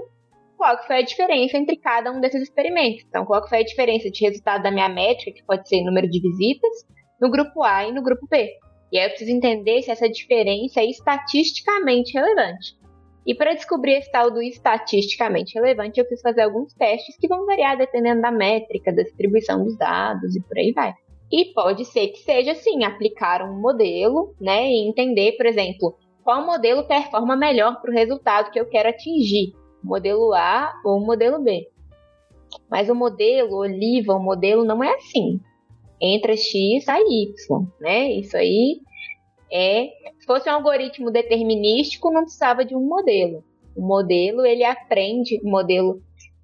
qual que foi a diferença entre cada um desses experimentos. Então, qual que foi a diferença de resultado da minha métrica, que pode ser número de visitas, no grupo A e no grupo B. E aí eu preciso entender se essa diferença é estatisticamente relevante. E para descobrir esse tal do estatisticamente relevante, eu preciso fazer alguns testes que vão variar dependendo da métrica, da distribuição dos dados e por aí vai. E pode ser que seja assim, aplicar um modelo, né, e entender, por exemplo, qual modelo performa melhor para o resultado que eu quero atingir, modelo A ou modelo B. Mas o modelo Oliva, o modelo não é assim entra X, sai Y, né? Isso aí é. Se fosse um algoritmo determinístico, não precisava de um modelo. O modelo, ele aprende, o modelo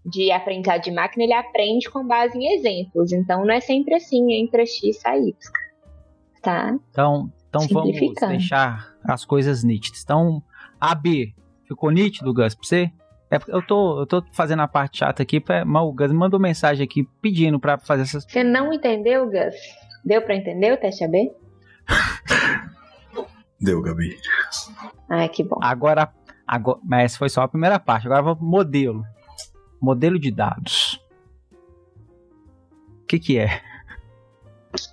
de aprendizado de máquina, ele aprende com base em exemplos. Então, não é sempre assim, entra X, sai Y. Tá? Então, então vamos deixar as coisas nítidas. Então, AB, ficou nítido, Gus, pra você? É, eu, tô, eu tô fazendo a parte chata aqui, pra, mas o Gus mandou mensagem aqui pedindo pra fazer essas. Você não entendeu, Gus? Deu pra entender o teste AB? Deu, Gabi. Ah, que bom. Agora, agora, mas foi só a primeira parte. Agora vamos pro modelo. Modelo de dados. O que que é?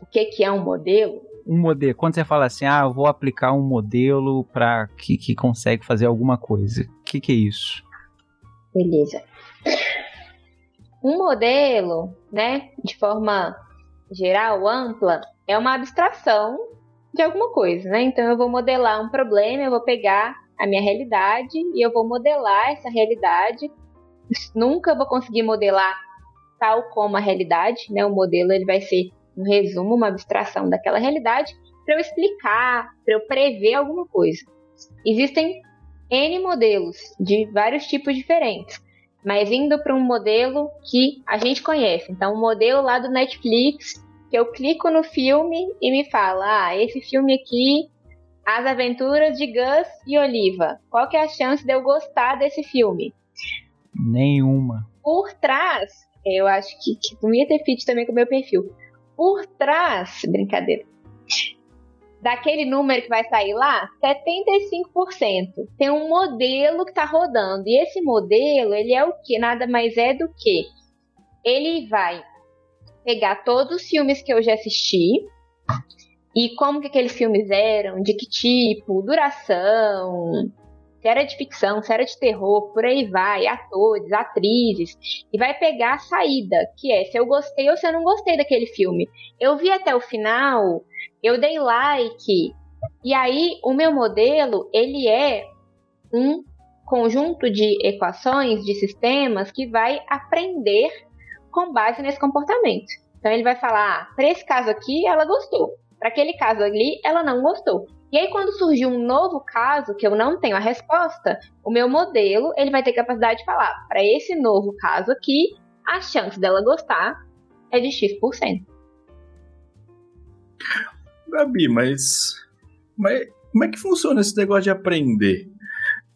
O que que é um modelo? Um modelo. Quando você fala assim, ah, eu vou aplicar um modelo para que, que consegue fazer alguma coisa. O que que é isso? Beleza. Um modelo, né, de forma geral, ampla, é uma abstração de alguma coisa, né? Então eu vou modelar um problema, eu vou pegar a minha realidade e eu vou modelar essa realidade. Nunca vou conseguir modelar tal como a realidade, né? O modelo ele vai ser um resumo, uma abstração daquela realidade para eu explicar, para eu prever alguma coisa. Existem N modelos de vários tipos diferentes, mas indo para um modelo que a gente conhece. Então, um modelo lá do Netflix, que eu clico no filme e me fala: ah, esse filme aqui, As Aventuras de Gus e Oliva. Qual que é a chance de eu gostar desse filme? Nenhuma. Por trás, eu acho que, que não ia ter fit também com o meu perfil. Por trás, brincadeira daquele número que vai sair lá, 75% tem um modelo que está rodando. E esse modelo, ele é o que? Nada mais é do que ele vai pegar todos os filmes que eu já assisti e como que aqueles filmes eram, de que tipo, duração, se era de ficção, se era de terror, por aí vai, atores, atrizes, e vai pegar a saída, que é se eu gostei ou se eu não gostei daquele filme. Eu vi até o final, eu dei like, e aí o meu modelo, ele é um conjunto de equações, de sistemas que vai aprender com base nesse comportamento. Então ele vai falar, ah, para esse caso aqui ela gostou, para aquele caso ali ela não gostou. E aí quando surgir um novo caso que eu não tenho a resposta, o meu modelo ele vai ter capacidade de falar, para esse novo caso aqui, a chance dela gostar é de x%. Gabi, mas, mas como é que funciona esse negócio de aprender?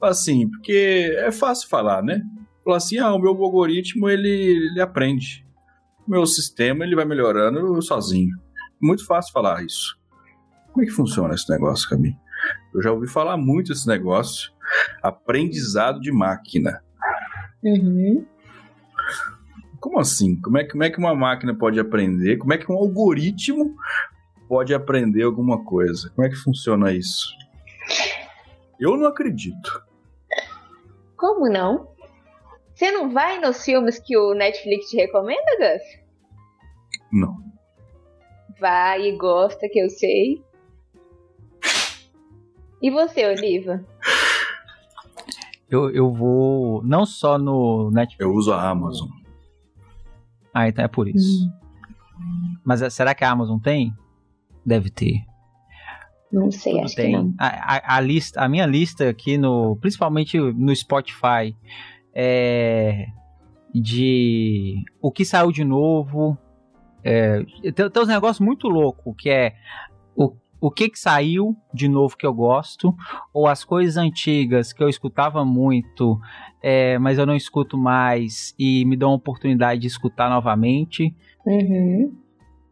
Assim, porque é fácil falar, né? Falar assim, ah, o meu algoritmo ele, ele aprende. O meu sistema ele vai melhorando sozinho. Muito fácil falar isso. Como é que funciona esse negócio, Camille? Eu já ouvi falar muito esse negócio. Aprendizado de máquina. Uhum. Como assim? Como é, como é que uma máquina pode aprender? Como é que um algoritmo pode aprender alguma coisa? Como é que funciona isso? Eu não acredito. Como não? Você não vai nos filmes que o Netflix te recomenda, Gus? Não. Vai e gosta, que eu sei. E você, Oliva? Eu, eu vou não só no Netflix. Eu uso a Amazon. Ah, então é por isso. Hum. Mas é, será que a Amazon tem? Deve ter. Não sei, acho tem. que não. A, a, a, lista, a minha lista aqui, no, principalmente no Spotify, é de o que saiu de novo. É, tem, tem uns negócios muito loucos, que é o, que, que saiu de novo que eu gosto, ou as coisas antigas que eu escutava muito, é, mas eu não escuto mais e me dão a oportunidade de escutar novamente. Uhum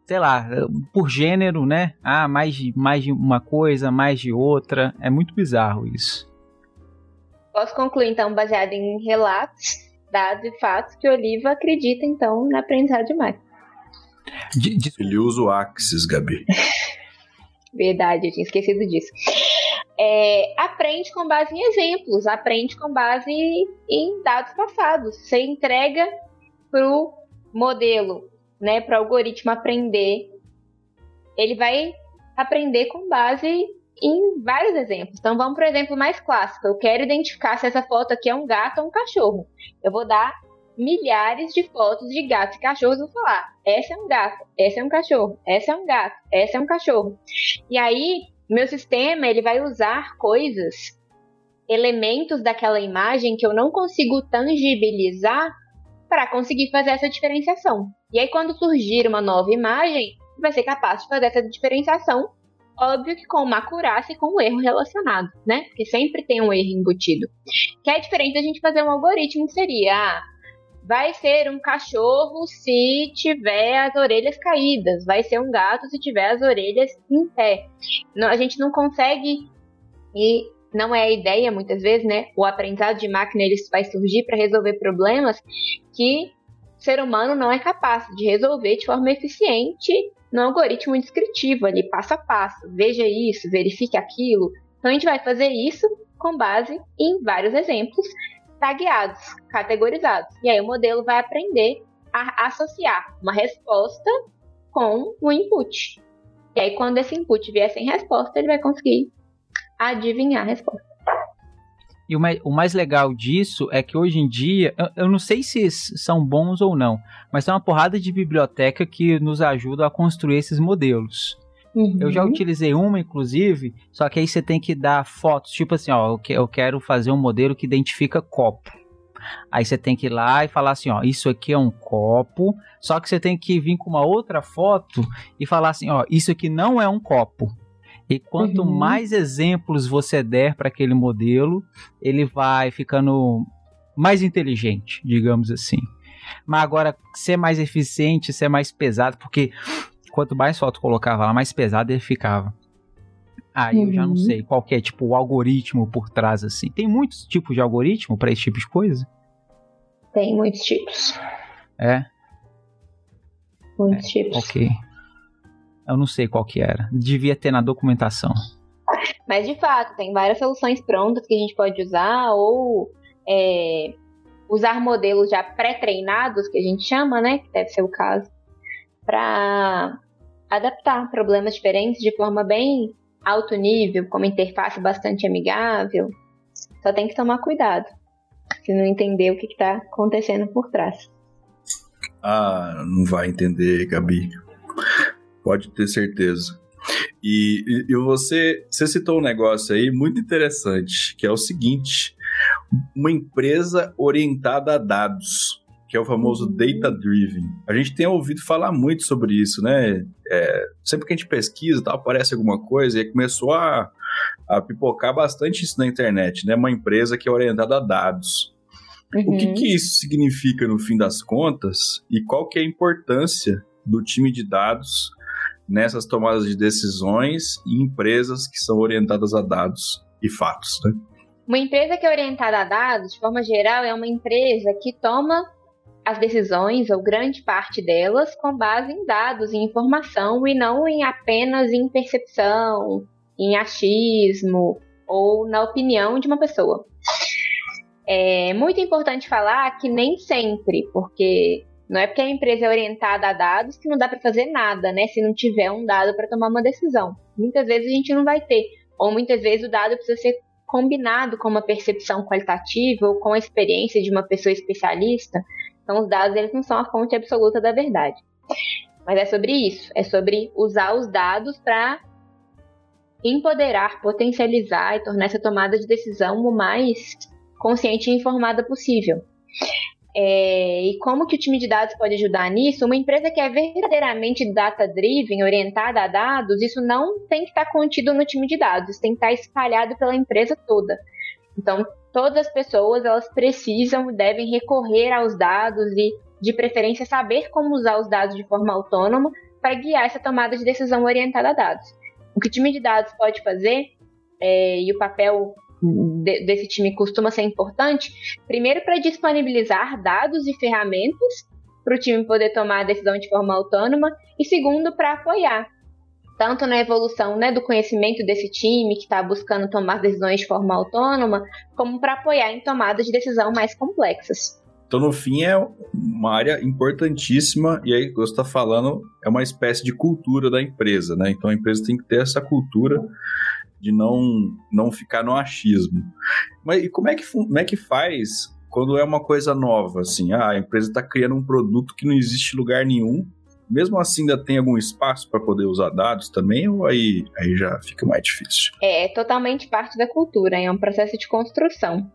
sei lá, por gênero, né? Ah, mais de, mais de uma coisa, mais de outra. É muito bizarro isso. Posso concluir, então, baseado em relatos, dados e fatos, que Oliva acredita, então, na aprendizagem de máquina. De, de... Ele usa o Axis, Gabi. Verdade, eu tinha esquecido disso. É, aprende com base em exemplos, aprende com base em dados passados. Você entrega pro modelo né, para o algoritmo aprender, ele vai aprender com base em vários exemplos. Então vamos para o exemplo mais clássico. Eu quero identificar se essa foto aqui é um gato ou um cachorro. Eu vou dar milhares de fotos de gatos e cachorros vou falar: essa é um gato, essa é um cachorro, essa é um gato, essa é um cachorro. E aí, meu sistema ele vai usar coisas, elementos daquela imagem que eu não consigo tangibilizar para conseguir fazer essa diferenciação. E aí, quando surgir uma nova imagem, vai ser capaz de fazer essa diferenciação, óbvio que com uma acurácia e com um erro relacionado, né? Porque sempre tem um erro embutido. Que é diferente da gente fazer um algoritmo que seria, ah, vai ser um cachorro se tiver as orelhas caídas, vai ser um gato se tiver as orelhas em pé. Não, a gente não consegue e não é a ideia muitas vezes, né? O aprendizado de máquina ele vai surgir para resolver problemas que o ser humano não é capaz de resolver de forma eficiente no algoritmo descritivo ali, passo a passo. Veja isso, verifique aquilo. Então a gente vai fazer isso com base em vários exemplos tagueados, categorizados. E aí o modelo vai aprender a associar uma resposta com o input. E aí quando esse input vier sem resposta, ele vai conseguir adivinhar a resposta. E o mais, o mais legal disso é que hoje em dia, eu, eu, não sei se são bons ou não, mas tem uma porrada de biblioteca que nos ajuda a construir esses modelos. Uhum. Eu já utilizei uma, inclusive, só que aí você tem que dar fotos, tipo assim, ó, eu quero fazer um modelo que identifica copo. Aí você tem que ir lá e falar assim, ó, isso aqui é um copo, só que você tem que vir com uma outra foto e falar assim, ó, isso aqui não é um copo. E quanto uhum. mais exemplos você der para aquele modelo, ele vai ficando mais inteligente, digamos assim. Mas agora, ser mais eficiente, ser mais pesado, porque quanto mais foto colocava lá, mais pesado ele ficava. Aí uhum. eu já não uhum. sei qual é, tipo, o algoritmo por trás, assim. Tem muitos tipos de algoritmo para esse tipo de coisa? Tem muitos tipos. É? Muitos é, tipos. Ok. Eu não sei qual que era. Devia ter na documentação. Mas de fato, tem várias soluções prontas que a gente pode usar ou é, usar modelos já pré-treinados, que a gente chama, né? Que deve ser o caso, para adaptar problemas diferentes de forma bem alto nível, com uma interface bastante amigável. Só tem que tomar cuidado, se não entender o que está acontecendo por trás. Ah, não vai entender, Gabi. Pode ter certeza. E, e, você, você citou um negócio aí muito interessante, que é o seguinte: uma empresa orientada a dados, que é o famoso uhum. data driven. A gente tem ouvido falar muito sobre isso, né? É, sempre que a gente pesquisa, tal, aparece alguma coisa e começou a, a pipocar bastante isso na internet, né? Uma empresa que é orientada a dados. Uhum. O que, uhum. que isso significa no fim das contas e qual que é a importância do time de dados nessas tomadas de decisões e empresas que são orientadas a dados e fatos, né? Uma empresa que é orientada a dados, de forma geral, é uma empresa que toma as decisões, ou grande parte delas, com base em dados e informação e não em apenas em percepção, em achismo ou na opinião de uma pessoa. É muito importante falar que nem sempre, porque não é porque a empresa é orientada a dados que não dá para fazer nada, né? Se não tiver um dado para tomar uma decisão. Muitas vezes a gente não vai ter, ou muitas vezes o dado precisa ser combinado com uma percepção qualitativa ou com a experiência de uma pessoa especialista. Então os dados eles não são a fonte absoluta da verdade. Mas é sobre isso, é sobre usar os dados para empoderar, potencializar e tornar essa tomada de decisão o mais consciente e informada possível. É, e como que o time de dados pode ajudar nisso? Uma empresa que é verdadeiramente data-driven, orientada a dados, isso não tem que estar contido no time de dados, tem que estar espalhado pela empresa toda. Então, todas as pessoas elas precisam, devem recorrer aos dados e, de preferência, saber como usar os dados de forma autônoma para guiar essa tomada de decisão orientada a dados. O que o time de dados pode fazer é, e o papel de, desse time costuma ser importante, primeiro para disponibilizar dados e ferramentas para o time poder tomar a decisão de forma autônoma, e segundo, para apoiar, tanto na evolução né, do conhecimento desse time que está buscando tomar decisões de forma autônoma, como para apoiar em tomadas de decisão mais complexas. Então, no fim, é uma área importantíssima, e aí, você está falando, é uma espécie de cultura da empresa, né? Então, a empresa tem que ter essa cultura de não, não ficar no achismo. Mas e como é, que, como é que faz quando é uma coisa nova, assim? Ah, a empresa está criando um produto que não existe lugar nenhum, mesmo assim ainda tem algum espaço para poder usar dados também, ou aí, aí já fica mais difícil? É, é totalmente parte da cultura, é um processo de construção.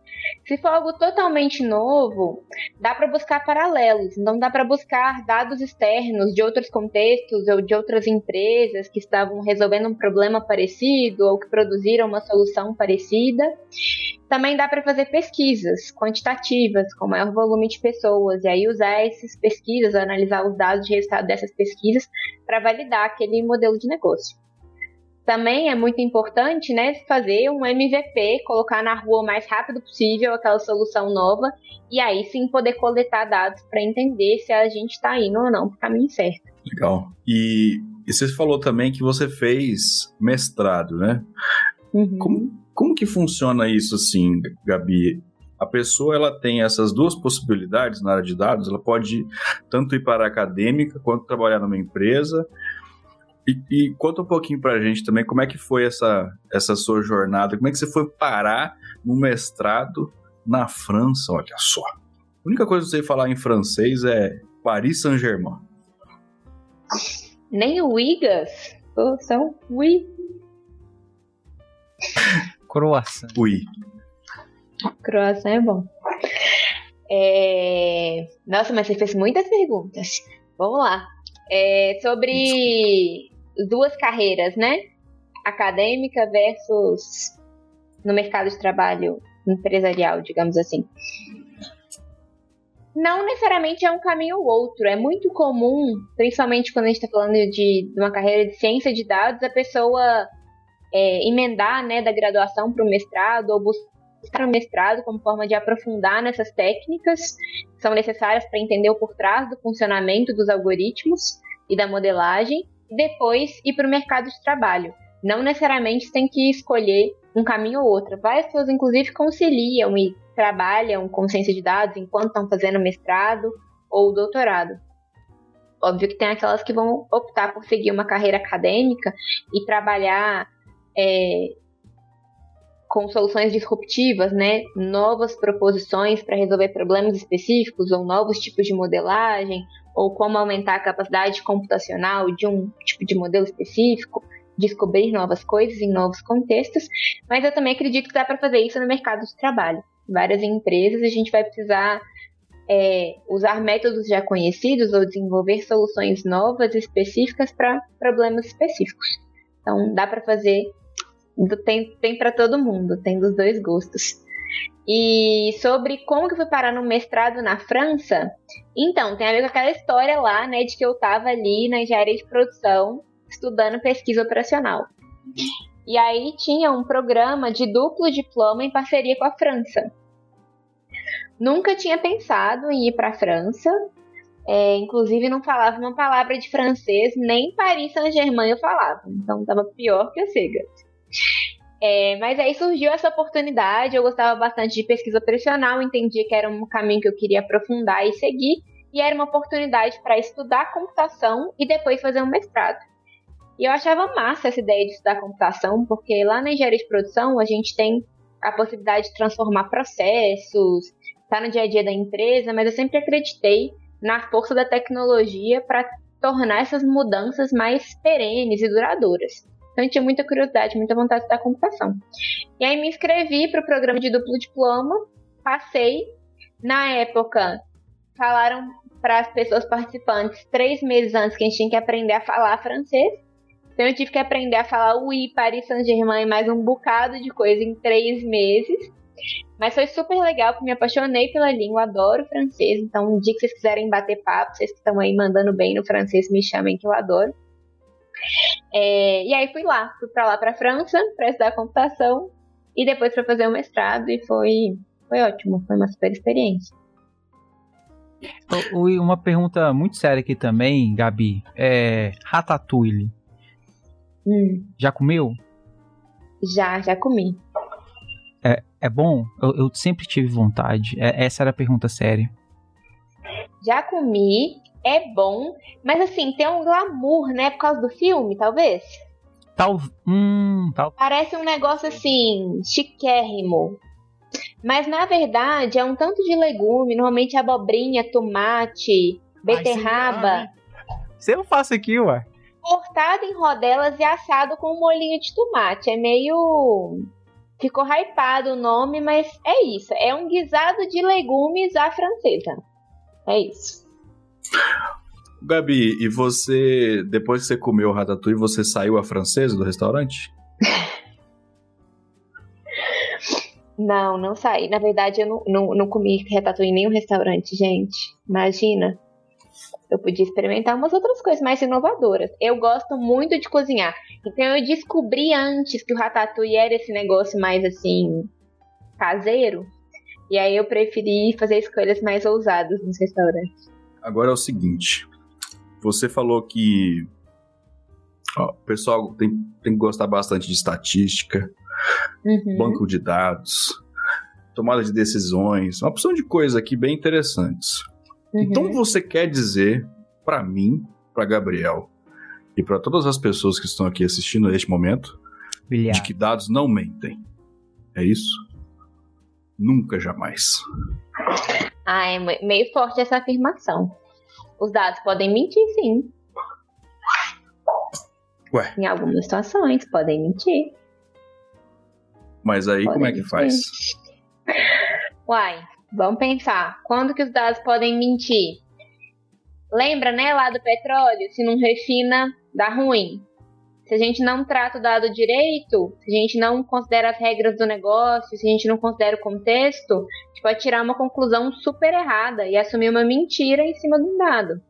Se for algo totalmente novo, dá para buscar paralelos, não dá para buscar dados externos de outros contextos ou de outras empresas que estavam resolvendo um problema parecido ou que produziram uma solução parecida. Também dá para fazer pesquisas quantitativas, com maior volume de pessoas, e aí usar essas pesquisas, analisar os dados de resultado dessas pesquisas para validar aquele modelo de negócio. Também é muito importante, né, fazer um MVP, colocar na rua o mais rápido possível aquela solução nova e aí sim poder coletar dados para entender se a gente está indo ou não para o caminho certo. Legal. E, e, você falou também que você fez mestrado, né? Uhum. Como, como que funciona isso assim, Gabi? A pessoa ela tem essas duas possibilidades na área de dados, ela pode tanto ir para a acadêmica quanto trabalhar numa empresa e, e, conta um pouquinho pra gente também como é que foi essa, essa sua jornada, como é que você foi parar no mestrado na França, olha só. A única coisa que você falar em francês é Paris Saint-Germain. Nem o Igas, são oui. Croácia. Oui. Croácia é bom. É... Nossa, mas você fez muitas perguntas. Vamos lá. É sobre duas carreiras, né? Acadêmica versus no mercado de trabalho empresarial, digamos assim. Não necessariamente é um caminho ou outro. É muito comum, principalmente quando a gente está falando de, de, uma carreira de ciência de dados, a pessoa é, emendar né, da graduação para o mestrado ou buscar o mestrado como forma de aprofundar nessas técnicas que são necessárias para entender o por trás do funcionamento dos algoritmos e da modelagem depois ir para o mercado de trabalho. Não necessariamente tem que escolher um caminho ou outro. Várias pessoas, inclusive, conciliam e trabalham com ciência de dados enquanto estão fazendo mestrado ou doutorado. Óbvio que tem aquelas que vão optar por seguir uma carreira acadêmica e trabalhar é, com soluções disruptivas, né? Novas proposições para resolver problemas específicos ou novos tipos de modelagem ou como aumentar a capacidade computacional de um tipo de modelo específico, descobrir novas coisas em novos contextos, mas eu também acredito que dá para fazer isso no mercado de trabalho. Várias empresas a gente vai precisar é, usar métodos já conhecidos ou desenvolver soluções novas específicas para problemas específicos. Então dá para fazer, tem, tem para todo mundo, tem dos dois gostos. E sobre como que eu fui parar no mestrado na França, então, tem a ver com aquela história lá, né, de que eu tava ali na engenharia de produção, estudando pesquisa operacional. E aí tinha um programa de duplo diploma em parceria com a França. Nunca tinha pensado em ir para a França, é, inclusive não falava uma palavra de francês, nem Paris Saint-Germain eu falava, então tava pior que a cega. É, mas aí surgiu essa oportunidade, eu gostava bastante de pesquisa operacional, entendi que era um caminho que eu queria aprofundar e seguir, e era uma oportunidade para estudar computação e depois fazer um mestrado. E eu achava massa essa ideia de estudar computação, porque lá na engenharia de produção a gente tem a possibilidade de transformar processos, tá no dia a dia da empresa, mas eu sempre acreditei na força da tecnologia para tornar essas mudanças mais perenes e duradouras. Então eu tinha muita curiosidade, muita vontade de estudar computação. E aí me inscrevi para o programa de duplo diploma, passei. Na época, falaram para as pessoas participantes três meses antes que a gente tinha que aprender a falar francês. Então eu tive que aprender a falar o I, Paris Saint-Germain e mais um bocado de coisa em três meses. Mas foi super legal, porque me apaixonei pela língua, adoro francês. Então, um dia que vocês quiserem bater papo, vocês que estão aí mandando bem no francês, me chamem que eu adoro. É, e aí fui lá, fui para lá para França para estudar computação e depois para fazer o mestrado e foi foi ótimo, foi uma super experiência. Uma pergunta muito séria aqui também, Gabi, é ratatouille. Hum. Já comeu? Já, já comi. É, é bom? Eu, eu sempre tive vontade. É, essa era a pergunta séria. Já comi, é bom, mas assim, tem um glamour, né? Por causa do filme, talvez. Tal, hum, tal. Parece um negócio assim, chiquérrimo. Mas na verdade é um tanto de legume, normalmente abobrinha, tomate, beterraba. Você eu faço aqui, ué. Cortado em rodelas e assado com um molhinho de tomate. É meio. Ficou hypado o nome, mas é isso. É um guisado de legumes à francesa. É isso. Gabi, e você, depois que você comeu o ratatouille, você saiu a francesa do restaurante? Não, não saí. Na verdade, eu não, não, não comi ratatouille em nenhum restaurante, gente. Imagina. Eu podia experimentar umas outras coisas mais inovadoras. Eu gosto muito de cozinhar. Então eu descobri antes que o ratatouille era esse negócio mais assim caseiro. E aí eu preferi fazer escolhas mais ousadas nos restaurantes. Agora é o seguinte. Você falou que ó, o pessoal tem, tem que gostar bastante de estatística, uhum. banco de dados, tomada de decisões, uma opção de coisas aqui bem interessantes. Uhum. Então você quer dizer para mim, para Gabriel e para todas as pessoas que estão aqui assistindo neste momento, Bilhar. de que dados não mentem. É isso? Nunca jamais. Ah, é meio forte essa afirmação. Os dados podem mentir, sim. Ué. Em algumas situações, podem mentir. Mas aí podem como é que faz? Uai, vamos pensar. Quando que os dados podem mentir? Lembra, né, lá do petróleo? Se não refina, dá ruim. Se a gente não trata o dado direito, se a gente não considera as regras do negócio, se a gente não considera o contexto, a gente pode tirar uma conclusão super errada e assumir uma mentira em cima do dado.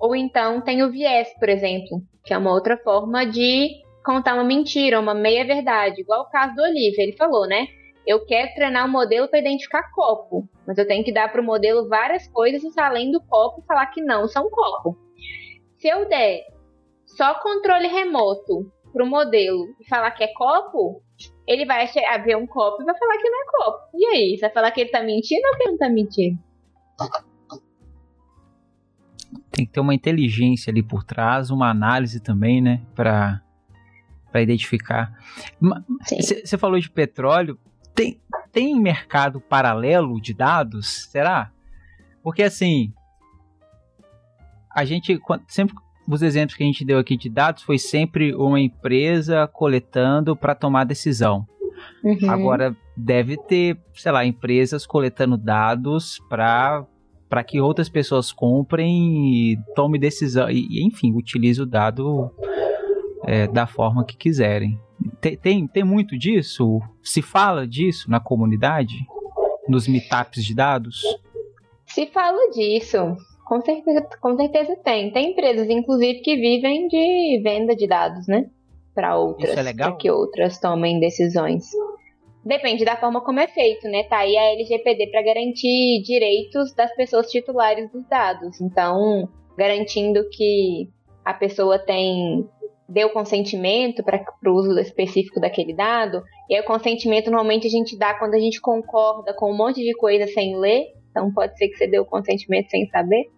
Ou então tem o viés, por exemplo, que é uma outra forma de contar uma mentira, uma meia-verdade, igual o caso do Olivia, ele falou, né? Eu quero treinar um modelo para identificar copo, mas eu tenho que dar para o modelo várias coisas além do copo e falar que não são copo. Se eu der só controle remoto pro modelo e falar que é copo, ele vai ver um copo e vai falar que não é copo. E aí? Você vai falar que ele tá mentindo ou que ele não tá mentindo? Tem que ter uma inteligência ali por trás, uma análise também, né? Pra, pra identificar. Você falou de petróleo. Tem, tem mercado paralelo de dados? Será? Porque assim, a gente sempre os exemplos que a gente deu aqui de dados foi sempre uma empresa coletando para tomar decisão. Uhum. Agora deve ter, sei lá, empresas coletando dados para para que outras pessoas comprem e tome decisão e, enfim, utilize o dado é, da forma que quiserem. Tem, tem, tem muito disso? Se fala disso na comunidade? Nos meetups de dados? Se fala disso. Com certeza, com certeza tem. Tem empresas, inclusive, que vivem de venda de dados, né? Para outras. Isso é legal. Para que outras tomem decisões. Depende da forma como é feito, né? Tá aí a LGPD para garantir direitos das pessoas titulares dos dados. Então, garantindo que a pessoa tem deu consentimento para o uso específico daquele dado. E aí, o consentimento normalmente a gente dá quando a gente concorda com um monte de coisa sem ler então pode ser que você dê o consentimento sem saber,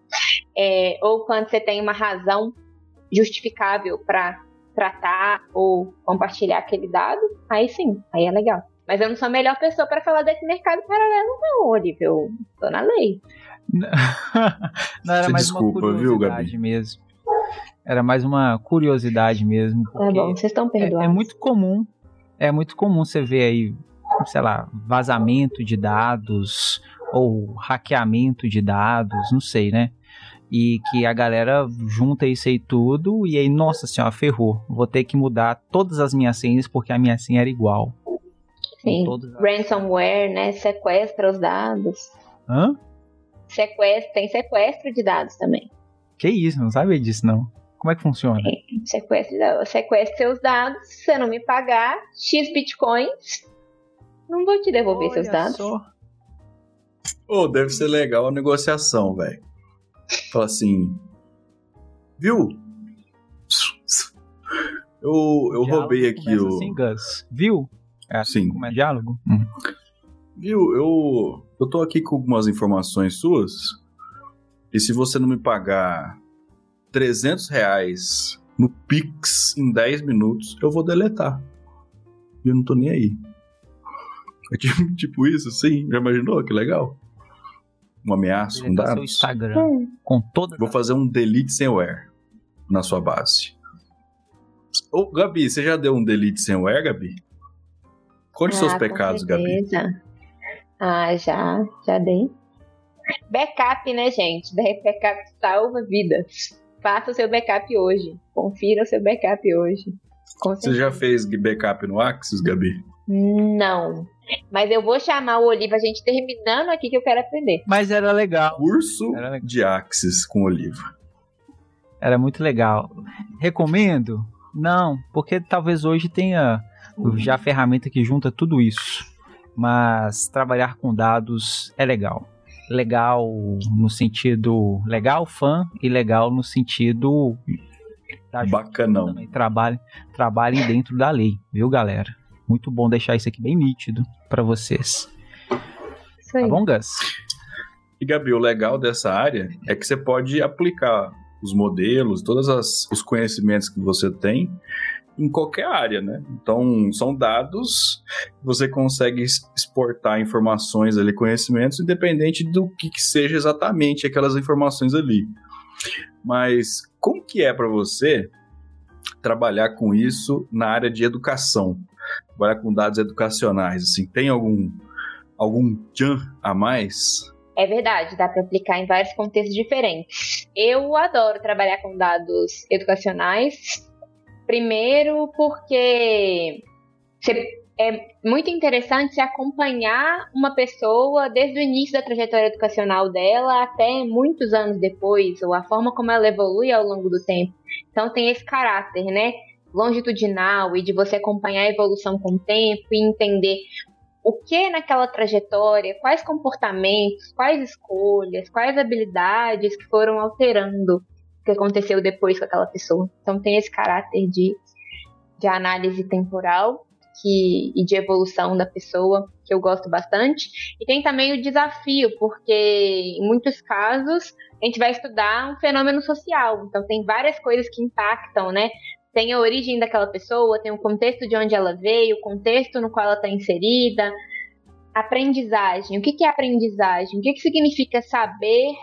é, ou quando você tem uma razão justificável para tratar ou compartilhar aquele dado, aí sim, aí é legal. Mas eu não sou a melhor pessoa para falar desse mercado paralelo, não, Olivia. Eu tô na lei. não era mais desculpa, uma curiosidade viu, mesmo. Era mais uma curiosidade mesmo. Tá bom, vocês estão perdoados. É, é muito comum, é muito comum você ver aí, sei lá, vazamento de dados ou hackeamento de dados, não sei, né? E que a galera junta isso aí tudo e aí, nossa senhora, ferrou. Vou ter que mudar todas as minhas senhas porque a minha senha era igual. Sim. Ransomware, né? Sequestra os dados. Hã? Sequestra, tem sequestro de dados também. Que isso, não sabia disso não. Como é que funciona? Sequestra, sequestra seus dados, se você não me pagar X bitcoins, não vou te devolver Olha seus dados. Só. Ô, oh, deve ser legal a negociação, velho. Fala assim. Viu? Eu, eu roubei aqui o. Assim, Gus. Viu? É assim Sim. Como é diálogo? Hum. Viu? Eu, eu tô aqui com algumas informações suas. E se você não me pagar 300 reais no Pix em 10 minutos, eu vou deletar. E eu não tô nem aí. É tipo, tipo isso, sim. Já imaginou? Que legal uma ameaça com dados. Seu Instagram, hum. com toda Vou fazer um delete sem where na sua base. Ô, Gabi, você já deu um delete sem where, Gabi? Conte ah, seus pecados, Gabi. Ah, já, já dei. Backup, né, gente? Backup salva vidas. Faça o seu backup hoje. Confira o seu backup hoje. Você já fez backup no Axis, Gabi? Não. Mas eu vou chamar o Oliva, a gente terminando aqui que eu quero aprender. Mas era legal. Curso era legal. de Axis com Oliva. Era muito legal. Recomendo? Não, porque talvez hoje tenha já a ferramenta que junta tudo isso. Mas trabalhar com dados é legal. Legal no sentido legal, fã, e legal no sentido Bacanão. Trabalhem, trabalhem dentro da lei, viu, galera? Muito bom deixar isso aqui bem nítido para vocês. Isso aí. Tá bom, Gus? E Gabi, o legal dessa área é que você pode aplicar os modelos, todos os conhecimentos que você tem em qualquer área, né? Então, são dados, você consegue exportar informações ali, conhecimentos, independente do que, que seja exatamente aquelas informações ali. Mas como que é para você trabalhar com isso na área de educação? Trabalhar com dados educacionais, assim, tem algum algum tchan a mais? É verdade, dá para aplicar em vários contextos diferentes. Eu adoro trabalhar com dados educacionais. Primeiro, porque é muito interessante acompanhar uma pessoa desde o início da trajetória educacional dela até muitos anos depois, ou a forma como ela evolui ao longo do tempo. Então tem esse caráter, né? Longitudinal e de você acompanhar a evolução com o tempo e entender o que naquela trajetória, quais comportamentos, quais escolhas, quais habilidades que foram alterando o que aconteceu depois com aquela pessoa. Então tem esse caráter de, de análise temporal que, e de evolução da pessoa, que eu gosto bastante. E tem também o desafio, porque em muitos casos a gente vai estudar um fenômeno social. Então tem várias coisas que impactam, né? Tem a origem daquela pessoa, tem o contexto de onde ela veio, o contexto no qual ela está inserida. Aprendizagem. O que, é aprendizagem? O que, que significa saber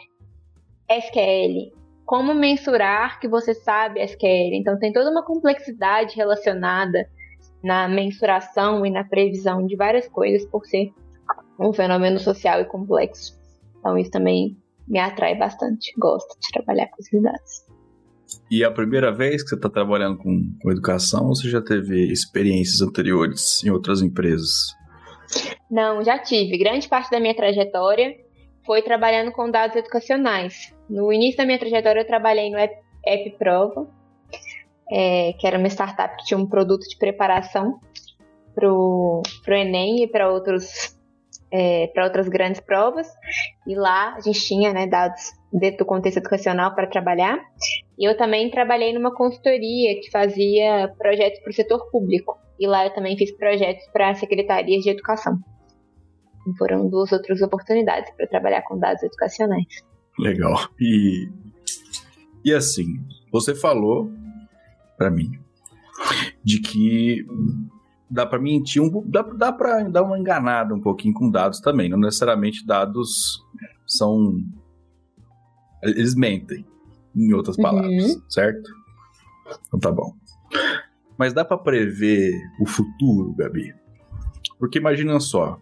SQL? Como mensurar que você sabe SQL? Então tem toda uma complexidade relacionada na mensuração e na previsão de várias coisas por ser um fenômeno social e complexo. Então isso também me atrai bastante. Gosto de trabalhar com esses dados. E é a primeira vez que você está trabalhando com, com educação ou você já teve experiências anteriores em outras empresas? Não, já tive. Grande parte da minha trajetória foi trabalhando com dados educacionais. No início da minha trajetória, eu trabalhei no App, Prova, é, que era uma startup que tinha um produto de preparação para o Enem e para outros é, para outras grandes provas. E lá a gente tinha né, dados dentro do contexto educacional para trabalhar. E eu também trabalhei numa consultoria que fazia projetos para o setor público. E lá eu também fiz projetos para secretarias de educação. E foram duas outras oportunidades para trabalhar com dados educacionais. Legal. E, e assim, você falou para mim de que dá para mentir um dá, dá para dar uma enganada um pouquinho com dados também, não necessariamente dados são eles mentem, em outras uhum. palavras, uhum. certo? Então tá bom. Mas dá para prever o futuro, Gabi? Porque imagina só.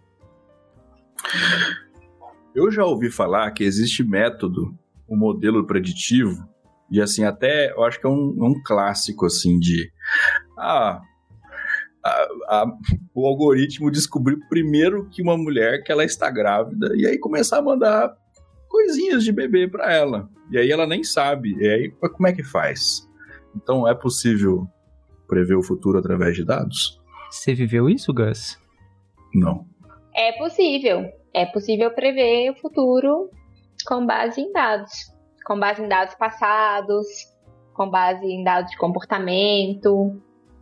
Eu já ouvi falar que existe método, um modelo preditivo, e assim, até eu acho que é um, um clássico assim de. Ah, a, a, o algoritmo descobriu primeiro que uma mulher que ela está grávida e aí começar a mandar coisinhas de bebê para ela. E aí ela nem sabe. E aí como é que faz? Então é possível prever o futuro através de dados? Você viveu isso, Gus? Não. É possível. É possível prever o futuro com base em dados. Com base em dados passados, com base em dados de comportamento,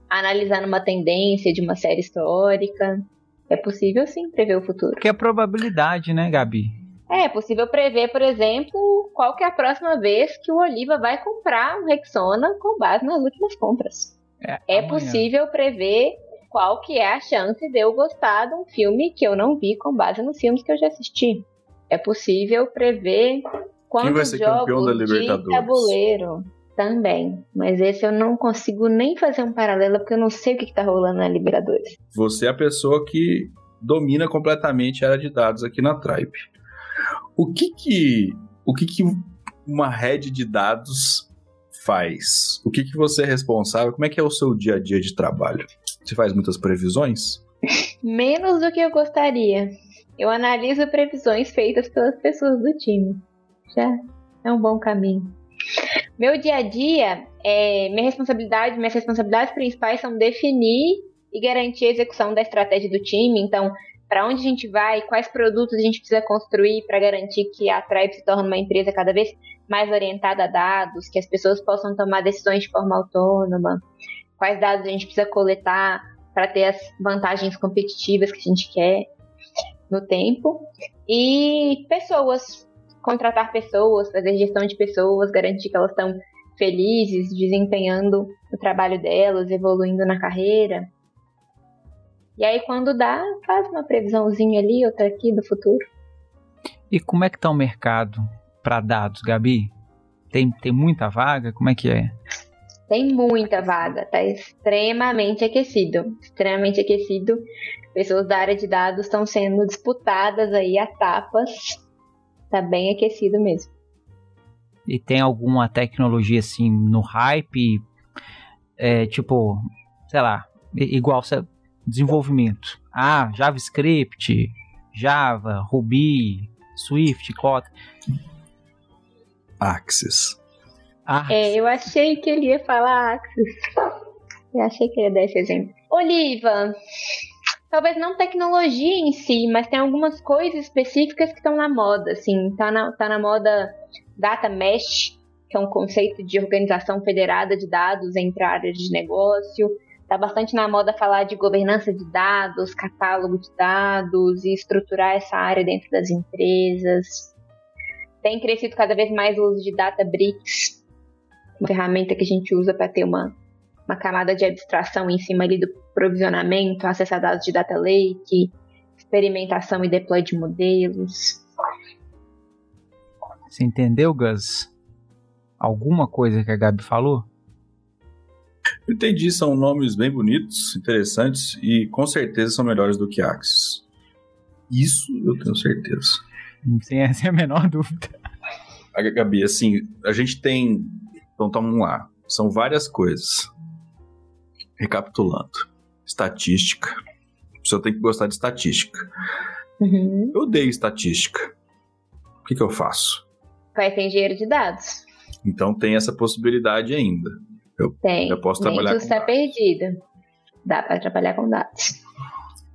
analisando uma tendência de uma série histórica. É possível sim prever o futuro. Que é a probabilidade, né, Gabi? É, é possível prever, por exemplo, qual que é a próxima vez que o Oliva vai comprar um Rexona com base nas últimas compras. É, é possível prever qual que é a chance de eu gostar de um filme que eu não vi com base nos filmes que eu já assisti. É possível prever quantos jogos de tabuleiro também. Mas esse eu não consigo nem fazer um paralelo porque eu não sei o que, está rolando na Liberadores. Você é a pessoa que domina completamente a área de dados aqui na Tribe. O que que, o que, que uma rede de dados faz? O que, que você é responsável? Como é que é o seu dia a dia de trabalho? Você faz muitas previsões? Menos do que eu gostaria. Eu analiso previsões feitas pelas pessoas do time. Já é um bom caminho. Meu dia a dia, é, minha responsabilidade, minhas responsabilidades principais são definir e garantir a execução da estratégia do time. Então, para onde a gente vai, quais produtos a gente precisa construir para garantir que a Tribe se torne uma empresa cada vez mais orientada a dados, que as pessoas possam tomar decisões de forma autônoma, quais dados a gente precisa coletar para ter as vantagens competitivas que a gente quer no tempo, e pessoas, contratar pessoas, fazer gestão de pessoas, garantir que elas estão felizes, desempenhando o trabalho delas, evoluindo na carreira. E aí, quando dá, faz uma previsãozinha ali, outra aqui do futuro. E como é que tá o mercado para dados, Gabi? Tem, tem muita vaga? Como é que é? Tem muita vaga, tá extremamente aquecido. Extremamente aquecido. Pessoas da área de dados estão sendo disputadas aí a tapas. Tá bem aquecido mesmo. E tem alguma tecnologia assim no hype? É, tipo, sei lá, igual desenvolvimento. Ah, JavaScript, Java, Ruby, Swift, Kotlin. Axis. É, eu achei que ele ia falar Axis. Eu achei que ele ia dar esse exemplo. Oliva, talvez não tecnologia em si, mas tem algumas coisas específicas que estão na moda, assim, tá na, tá na moda data mesh, que é um conceito de organização federada de dados entre áreas de negócio. Está bastante na moda falar de governança de dados, catálogo de dados e estruturar essa área dentro das empresas. Tem crescido cada vez mais o uso de Databricks, uma ferramenta que a gente usa para ter uma, uma camada de abstração em cima ali do provisionamento, acessar dados de data lake, experimentação e deploy de modelos. Você entendeu, Gus? Alguma coisa que a Gabi falou? Eu entendi, são nomes bem bonitos, interessantes e com certeza são melhores do que Axis. Isso eu tenho certeza. Sem essa é a menor dúvida. A Gabi, assim, a gente tem. Então, vamos lá. São várias coisas. Recapitulando: estatística. A pessoa tem que gostar de estatística. Uhum. Eu odeio estatística. O que, que eu faço? Vai ter engenheiro de dados. Então tem essa possibilidade ainda. Eu, Tem. eu posso Nem trabalhar tudo com está perdido. Dá para trabalhar com dados.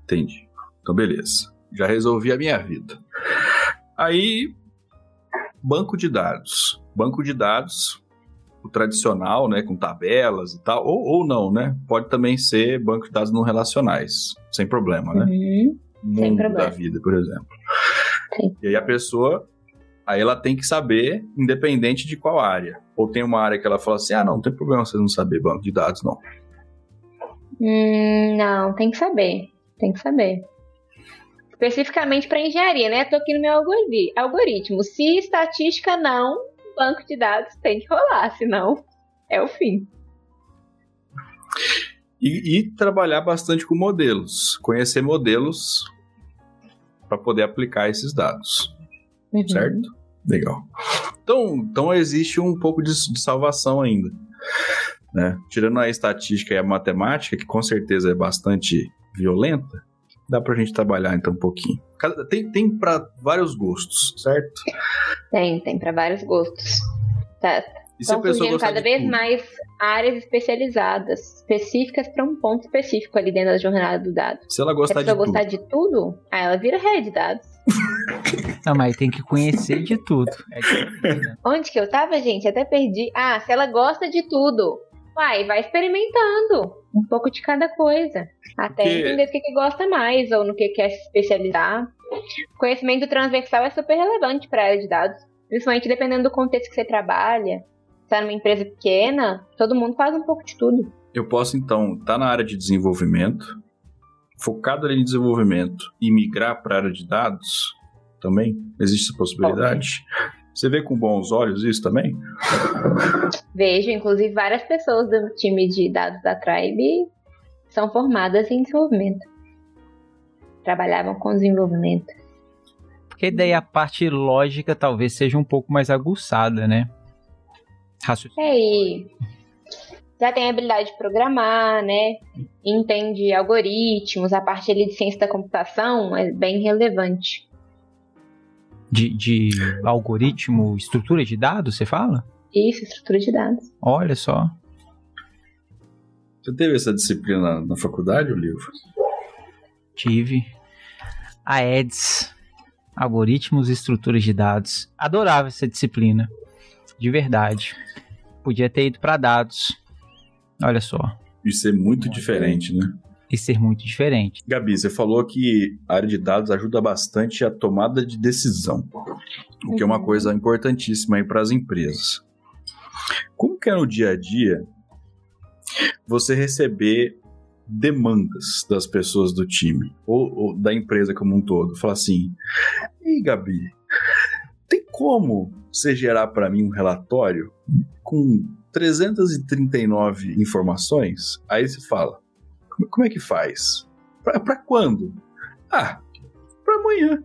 Entendi. Então, beleza. Já resolvi a minha vida. Aí, banco de dados. Banco de dados, o tradicional, né, com tabelas e tal, ou, ou não, né? Pode também ser banco de dados não relacionais, sem problema, né? Uhum. Sem Mundo problema. da vida, por exemplo. Sim. E aí a pessoa, aí ela tem que saber, independente de qual área. Ou tem uma área que ela fala assim, ah, não, não tem problema você não saber banco de dados, não. Hum, não, tem que saber. Tem que saber. Especificamente para engenharia, né? Tô aqui no meu algori- algoritmo. Se estatística não, banco de dados tem que rolar, senão é o fim. E, e trabalhar bastante com modelos, conhecer modelos para poder aplicar esses dados, Uhum. certo? Legal. Então, então existe um pouco de, de salvação ainda. Né? Tirando a estatística e a matemática, que com certeza é bastante violenta, dá pra gente trabalhar então um pouquinho. Cada- Tem, tem para vários gostos, certo? Tem, tem para vários gostos. Tá, E se Estão surgindo gostar cada vez tudo? mais áreas especializadas, específicas para um ponto específico ali dentro da jornada do dado. Se ela Se a gostar de pessoa tudo, gostar de tudo, aí ela vira rede de dados. Não, mas tem que conhecer de tudo. É né? Onde que eu tava, gente? Até perdi. Ah, se ela gosta de tudo. Vai, vai experimentando um pouco de cada coisa. Até Porque- entender o que, que gosta mais ou no que quer se especializar. Conhecimento transversal é super relevante para a área de dados. Principalmente dependendo do contexto que você trabalha. Se tá numa empresa pequena, todo mundo faz um pouco de tudo. eu posso então estar na área de desenvolvimento, focado ali em desenvolvimento e migrar para a área de dados também? Existe essa possibilidade? Você vê com bons olhos isso também? Vejo, inclusive, várias pessoas do time de dados da Tribe são formadas em desenvolvimento. Trabalhavam com desenvolvimento. Porque daí a parte lógica talvez seja um pouco mais aguçada, né? Raciocínio. É, e já tem a habilidade de programar, né? Entende algoritmos, a parte ali de ciência da computação é bem relevante. De, de algoritmo, estrutura de dados, você fala? Isso, estrutura de dados. Olha só. Você teve essa disciplina na, faculdade, o livro? Tive a EDS, Algoritmos e Estruturas de Dados. Adorava essa disciplina, de verdade. Podia ter ido para dados. Olha só, Isso é muito diferente, né? E ser muito diferente. Gabi, você falou que a área de dados ajuda bastante a tomada de decisão, o que é uma Uhum. coisa importantíssima aí para as empresas. Como que é no dia a dia você receber demandas das pessoas do time ou, ou da empresa como um todo? Falar assim, ei Gabi, tem como você gerar para mim um relatório com 339 informações? Aí você fala, como, é que faz? Pra quando? Ah, pra amanhã.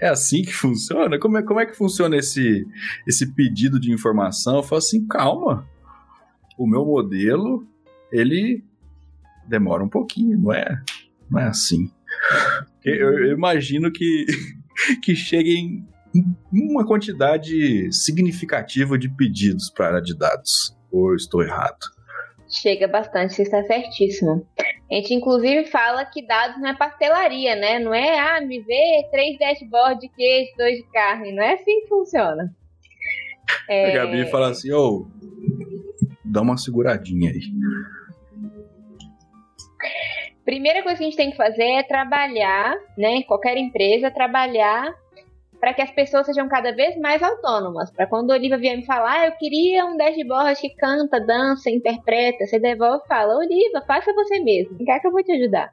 É assim que funciona? Como é, como é que funciona esse, esse pedido de informação? Eu falo assim, calma. O meu modelo, ele demora um pouquinho, não é, não é assim. Eu, eu imagino que, que cheguem uma quantidade significativa de pedidos para a área de dados. Ou estou errado? Chega bastante, você está certíssimo. A gente, inclusive, fala que dados não é pastelaria, né? Não é, ah, me vê três dashboards de queijo, dois de carne. Não é assim que funciona. É... A Gabi fala assim, ô, oh, dá uma seguradinha aí. Primeira coisa que a gente tem que fazer é trabalhar, né? Qualquer empresa, trabalhar para que as pessoas sejam cada vez mais autônomas. Para quando a Olivia vier me falar, ah, eu queria um dashboard que canta, dança, interpreta, você devolve e fala, Olivia, faça você mesmo, quer que eu vou te ajudar?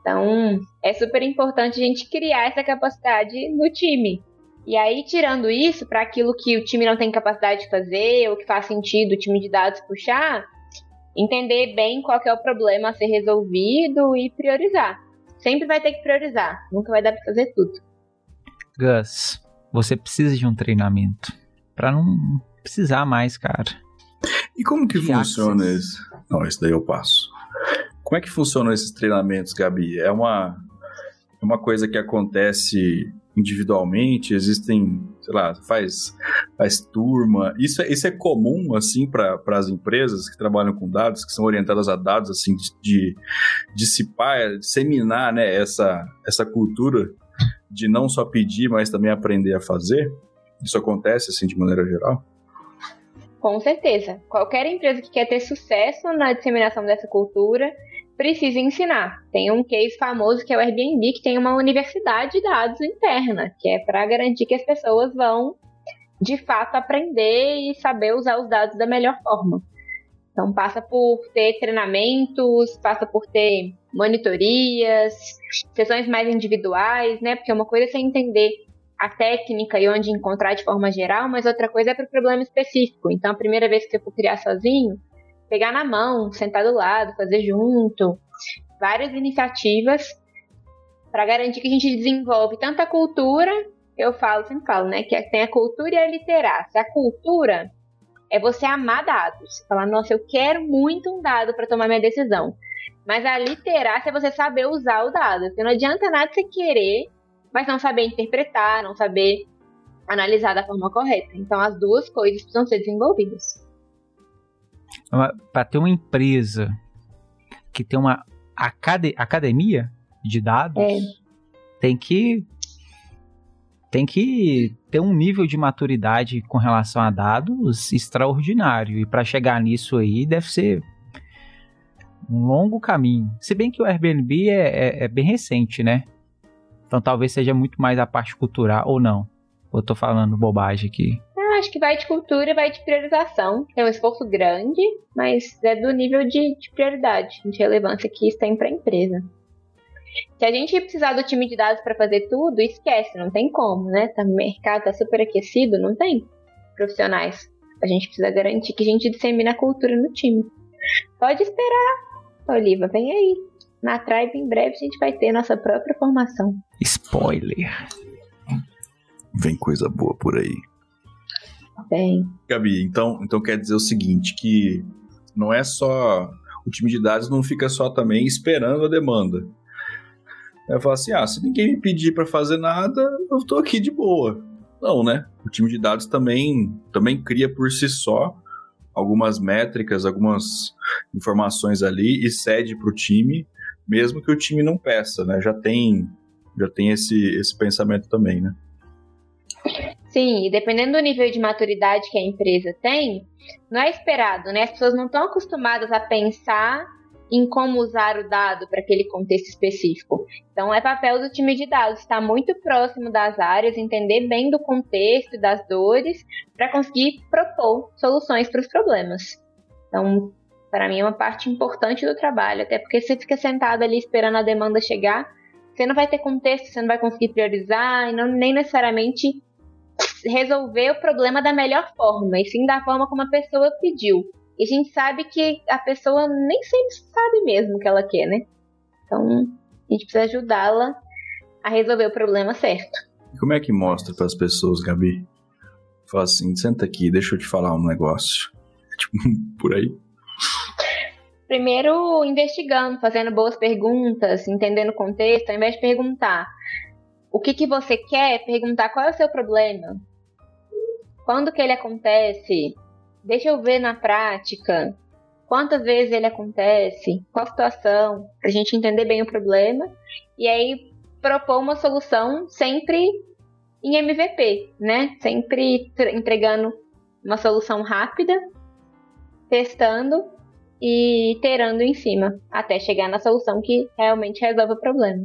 Então, é super importante a gente criar essa capacidade no time. E aí, tirando isso, para aquilo que o time não tem capacidade de fazer, ou que faz sentido o time de dados puxar, entender bem qual é o problema a ser resolvido e priorizar. Sempre vai ter que priorizar, nunca vai dar para fazer tudo. Gus, você precisa de um treinamento para não precisar mais, cara. E como que funciona isso? Não, isso daí eu passo. Como é que funcionam esses treinamentos, Gabi? É uma, é uma coisa que acontece individualmente? Existem, sei lá, faz, faz turma? Isso é, isso é comum, assim, para as empresas que trabalham com dados, que são orientadas a dados, assim, de, de dissipar, disseminar, né, essa, essa cultura de não só pedir, mas também aprender a fazer? Isso acontece, assim, de maneira geral? Com certeza. Qualquer empresa que quer ter sucesso na disseminação dessa cultura precisa ensinar. Tem um case famoso que é o Airbnb, que tem uma universidade de dados interna, que é para garantir que as pessoas vão de fato aprender e saber usar os dados da melhor forma. Então passa por ter treinamentos, passa por ter monitorias, sessões mais individuais, né? Porque uma coisa é você entender a técnica e onde encontrar de forma geral, mas outra coisa é para o problema específico. Então, a primeira vez que você for criar sozinho, pegar na mão, sentar do lado, fazer junto, várias iniciativas para garantir que a gente desenvolve tanto a cultura, eu falo, sempre falo, né, que tem a cultura e a literácia. A cultura é você amar dados. Falar, nossa, eu quero muito um dado para tomar minha decisão. Mas a literácia é você saber usar o dado. Porque não adianta nada você querer, mas não saber interpretar, não saber analisar da forma correta. Então as duas coisas precisam ser desenvolvidas. Para ter uma empresa que tem uma acad academia de dados, é. tem que tem que ter um nível de maturidade com relação a dados extraordinário. E para chegar nisso aí deve ser um longo caminho. Se bem que o Airbnb é, é, é, bem recente, né? Então talvez seja muito mais a parte cultural, ou não. Eu tô falando bobagem aqui. Acho que vai de cultura vai de priorização. É um esforço grande, mas é do nível de, de prioridade, de relevância que isso tem para a empresa. Se a gente precisar do time de dados para fazer tudo, esquece, não tem como, né? Tá, o mercado tá super aquecido, não tem profissionais. A gente precisa garantir que a gente dissemina a cultura no time. Pode esperar, Oliva, vem aí. Na Tribe, em breve, a gente vai ter nossa própria formação. Spoiler. Vem coisa boa por aí. Vem. Gabi, então, então quer dizer o seguinte, que não é só... O time de dados não fica só também esperando a demanda Aí eu falo assim: ah, se ninguém me pedir para fazer nada, eu tô aqui de boa. Não, né? O time de dados também, também cria por si só algumas métricas, algumas informações ali e cede para o time, mesmo que o time não peça, né? Já tem, já tem esse, esse pensamento também, né? Sim, e dependendo do nível de maturidade que a empresa tem, não é esperado, né? As pessoas não estão acostumadas a pensar em como usar o dado para aquele contexto específico. Então, é papel do time de dados estar muito próximo das áreas, entender bem do contexto das dores, para conseguir propor soluções para os problemas. Então, para mim, é uma parte importante do trabalho, até porque você fica sentado ali esperando a demanda chegar, você não vai ter contexto, você não vai conseguir priorizar e não, nem necessariamente resolver o problema da melhor forma, e sim da forma como a pessoa pediu. E a gente sabe que a pessoa nem sempre sabe mesmo o que ela quer, né? Então, a gente precisa ajudá-la a resolver o problema certo. E como é que mostra para as pessoas, Gabi? Fala assim, senta aqui, deixa eu te falar um negócio. Tipo, por aí. Primeiro, investigando, fazendo boas perguntas, entendendo o contexto, ao invés de perguntar o que, que você quer, perguntar qual é o seu problema, quando que ele acontece, Deixa eu ver na prática. Quantas vezes ele acontece, qual situação, para a gente entender bem o problema. E aí propor uma solução sempre em MVP, né? Sempre entregando uma solução rápida, testando e iterando em cima, até chegar na solução que realmente resolve o problema.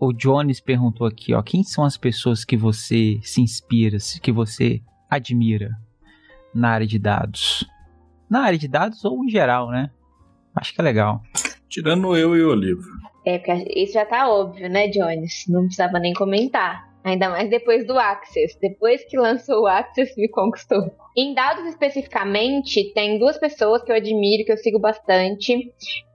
O Jones perguntou aqui, ó, quem são as pessoas que você se inspira, que você admira na área de dados? Na área de dados ou em geral, né? Acho que é legal. Tirando eu e o Olivo. É, porque isso já tá óbvio, né, Jones? Não precisava nem comentar. Ainda mais depois do Access. Depois que lançou o Access, me conquistou. Em dados especificamente, tem duas pessoas que eu admiro, que eu sigo bastante.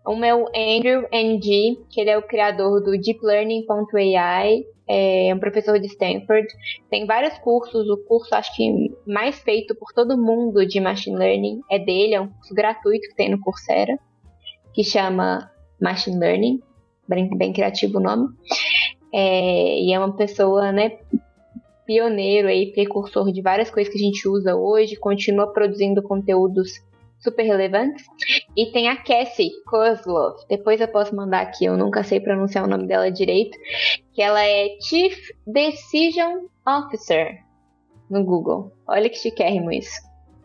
Um é o Andrew Ng, que ele é o criador do Deep Learning.ai, é um professor de Stanford. Tem vários cursos, o curso acho que mais feito por todo mundo de Machine Learning é dele, é um curso gratuito que tem no Coursera, que chama Machine Learning, bem, bem criativo o nome. É, e é uma pessoa, né, pioneiro aí, precursor de várias coisas que a gente usa hoje, continua produzindo conteúdos super relevantes. E tem a Cassie Kozlov, depois eu posso mandar aqui, eu nunca sei pronunciar o nome dela direito, que ela é Chief Decision Officer no Google. Olha que chiquérrimo isso.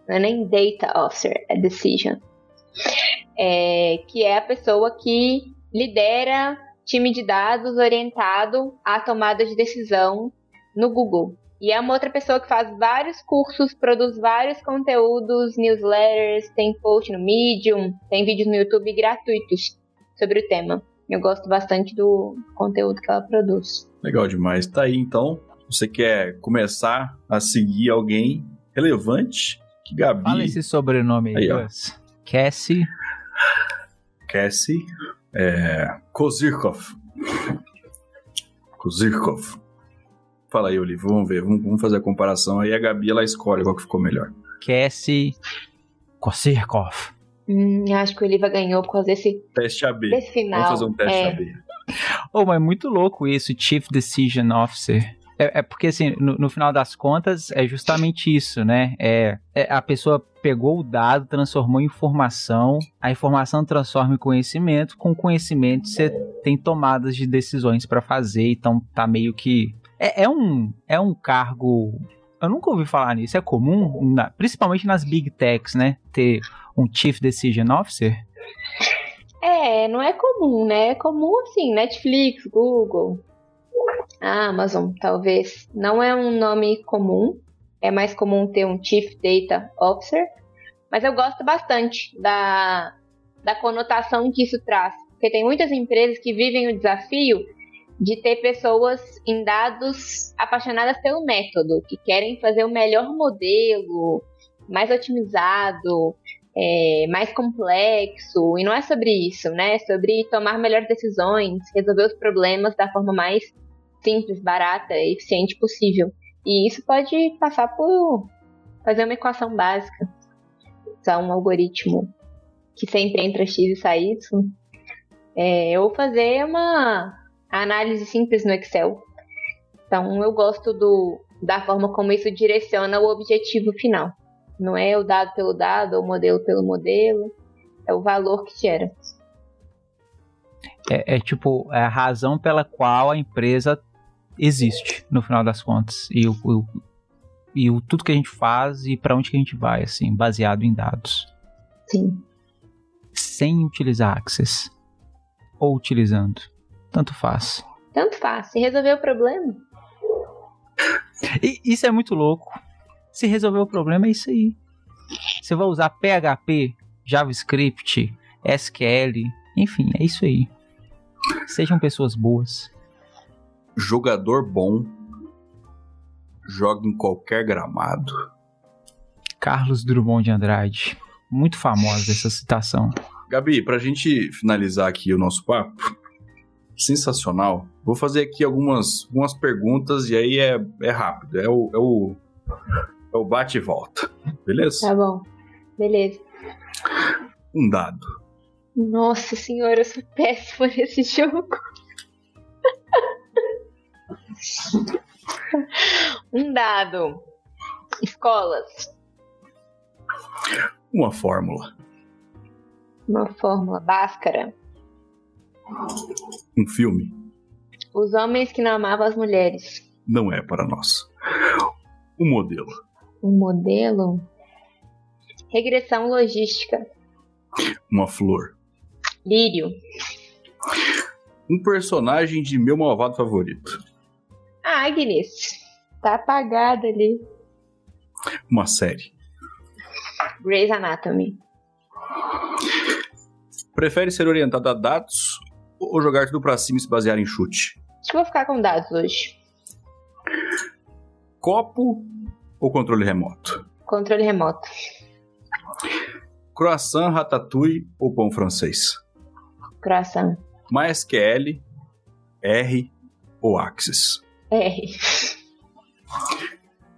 Não é nem Data Officer, é Decision. É, que é a pessoa que lidera time de dados orientado à tomada de decisão no Google. E é uma outra pessoa que faz vários cursos, produz vários conteúdos, newsletters, tem post no Medium, tem vídeos no YouTube gratuitos sobre o tema. Eu gosto bastante do conteúdo que ela produz. Legal demais. Tá aí então. Você quer começar a seguir alguém relevante? Que Gabi. Fala esse sobrenome aí, aí Cassie. Cassie é, Kozirkov. Kozirkov. Fala aí, Olivia, vamos ver, vamos, vamos, fazer a comparação. Aí a Gabi, ela escolhe qual que ficou melhor. Cassie Kozirkov. Hum, acho que o Oliva ganhou por causa desse... Teste AB. Desse final. Vamos fazer um teste é. AB. Oh, mas é muito louco isso, Chief Decision Officer. É, é, porque, assim, no, no, final das contas, é justamente isso, né? É, é, a pessoa pegou o dado, transformou em informação, a informação transforma em conhecimento, com conhecimento você tem tomadas de decisões para fazer, então tá meio que. É, é, um, é um cargo. Eu nunca ouvi falar nisso, é comum, na, principalmente nas big techs, né? Ter um Chief Decision Officer. É, não é comum, né? É comum assim, Netflix, Google, a Amazon, talvez. Não é um nome comum, é mais comum ter um Chief Data Officer, mas eu gosto bastante da, da conotação que isso traz, porque tem muitas empresas que vivem o desafio de ter pessoas em dados apaixonadas pelo método, que querem fazer o melhor modelo, mais otimizado, é, mais complexo, e não é sobre isso, né? É sobre tomar melhores decisões, resolver os problemas da forma mais simples, barata eficiente possível. E isso pode passar por fazer uma equação básica, usar um algoritmo que sempre entra x e sai y, é, ou fazer uma análise simples no Excel. Então eu gosto do, da forma como isso direciona o objetivo final. Não é o dado pelo dado ou o modelo pelo modelo, é o valor que gera. É, é, tipo é a razão pela qual a empresa existe, no final das contas. E o, o e o tudo que a gente faz e para onde que a gente vai, assim, baseado em dados. Sim. Sem utilizar Access. Ou utilizando. Tanto faz. Tanto faz. Se resolver o problema. E isso é muito louco. Se resolver o problema, é isso aí. Você vai usar PHP, JavaScript, SQL, enfim, é isso aí. Sejam pessoas boas jogador bom joga em qualquer gramado. Carlos Drummond de Andrade. Muito famosa essa citação. Gabi, pra gente finalizar aqui o nosso papo, sensacional. Vou fazer aqui algumas, algumas perguntas e aí é, é rápido. É o, é o, é o bate e volta. Beleza? Tá bom. Beleza. Um dado. Nossa senhora, eu sou péssima nesse jogo. um dado. Escolas. Uma fórmula. Uma fórmula. Báscara. Um filme. Os homens que não amavam as mulheres. Não é para nós. O modelo. O modelo. Regressão logística. Uma flor. Lírio. Um personagem de meu malvado favorito. Agnes. Tá apagada ali. Uma série. Grey's Anatomy. Prefere ser orientado a dados ou jogar tudo pra cima e se basear em chute? Acho que vou ficar com dados hoje. Copo ou controle remoto? Controle remoto. Croissant, ratatouille ou pão francês? Croissant. MySQL, R ou Axis? R.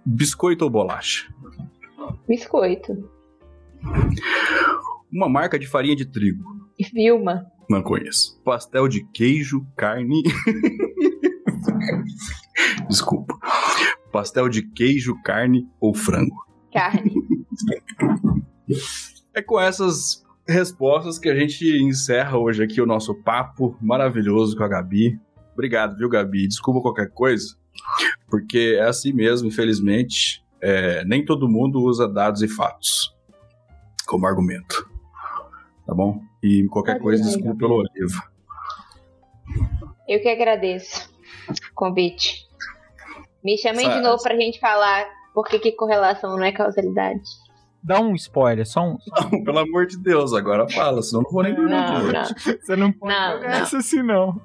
Biscoito ou bolacha? Biscoito. Uma marca de farinha de trigo? Vilma. Não conheço. Pastel de queijo, carne. Desculpa. Pastel de queijo, carne ou frango? Carne. É com essas respostas que a gente encerra hoje aqui o nosso papo maravilhoso com a Gabi. Obrigado, viu, Gabi? Desculpa qualquer coisa, porque é assim mesmo, infelizmente. É, nem todo mundo usa dados e fatos como argumento. Tá bom? E qualquer coisa, desculpa Gabi. pelo Oliva. Eu que agradeço o convite. Me chamem de novo pra gente falar por que, que correlação não é causalidade. Dá um spoiler, só um. Pelo amor de Deus, agora fala, senão eu não vou nem perguntar. Não, não, Você não pode Não, jogar não. essa assim, não.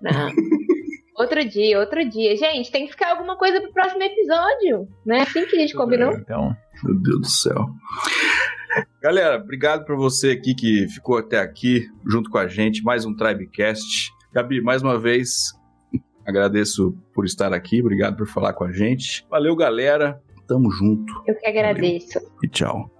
não. outro dia, outro dia. Gente, tem que ficar alguma coisa pro próximo episódio. Não é assim que a gente combinou? Então, Meu Deus do céu. Galera, obrigado por você aqui que ficou até aqui junto com a gente. Mais um Tribecast. Gabi, mais uma vez, agradeço por estar aqui. Obrigado por falar com a gente. Valeu, galera. Tamo junto. Eu que agradeço. Valeu. E tchau.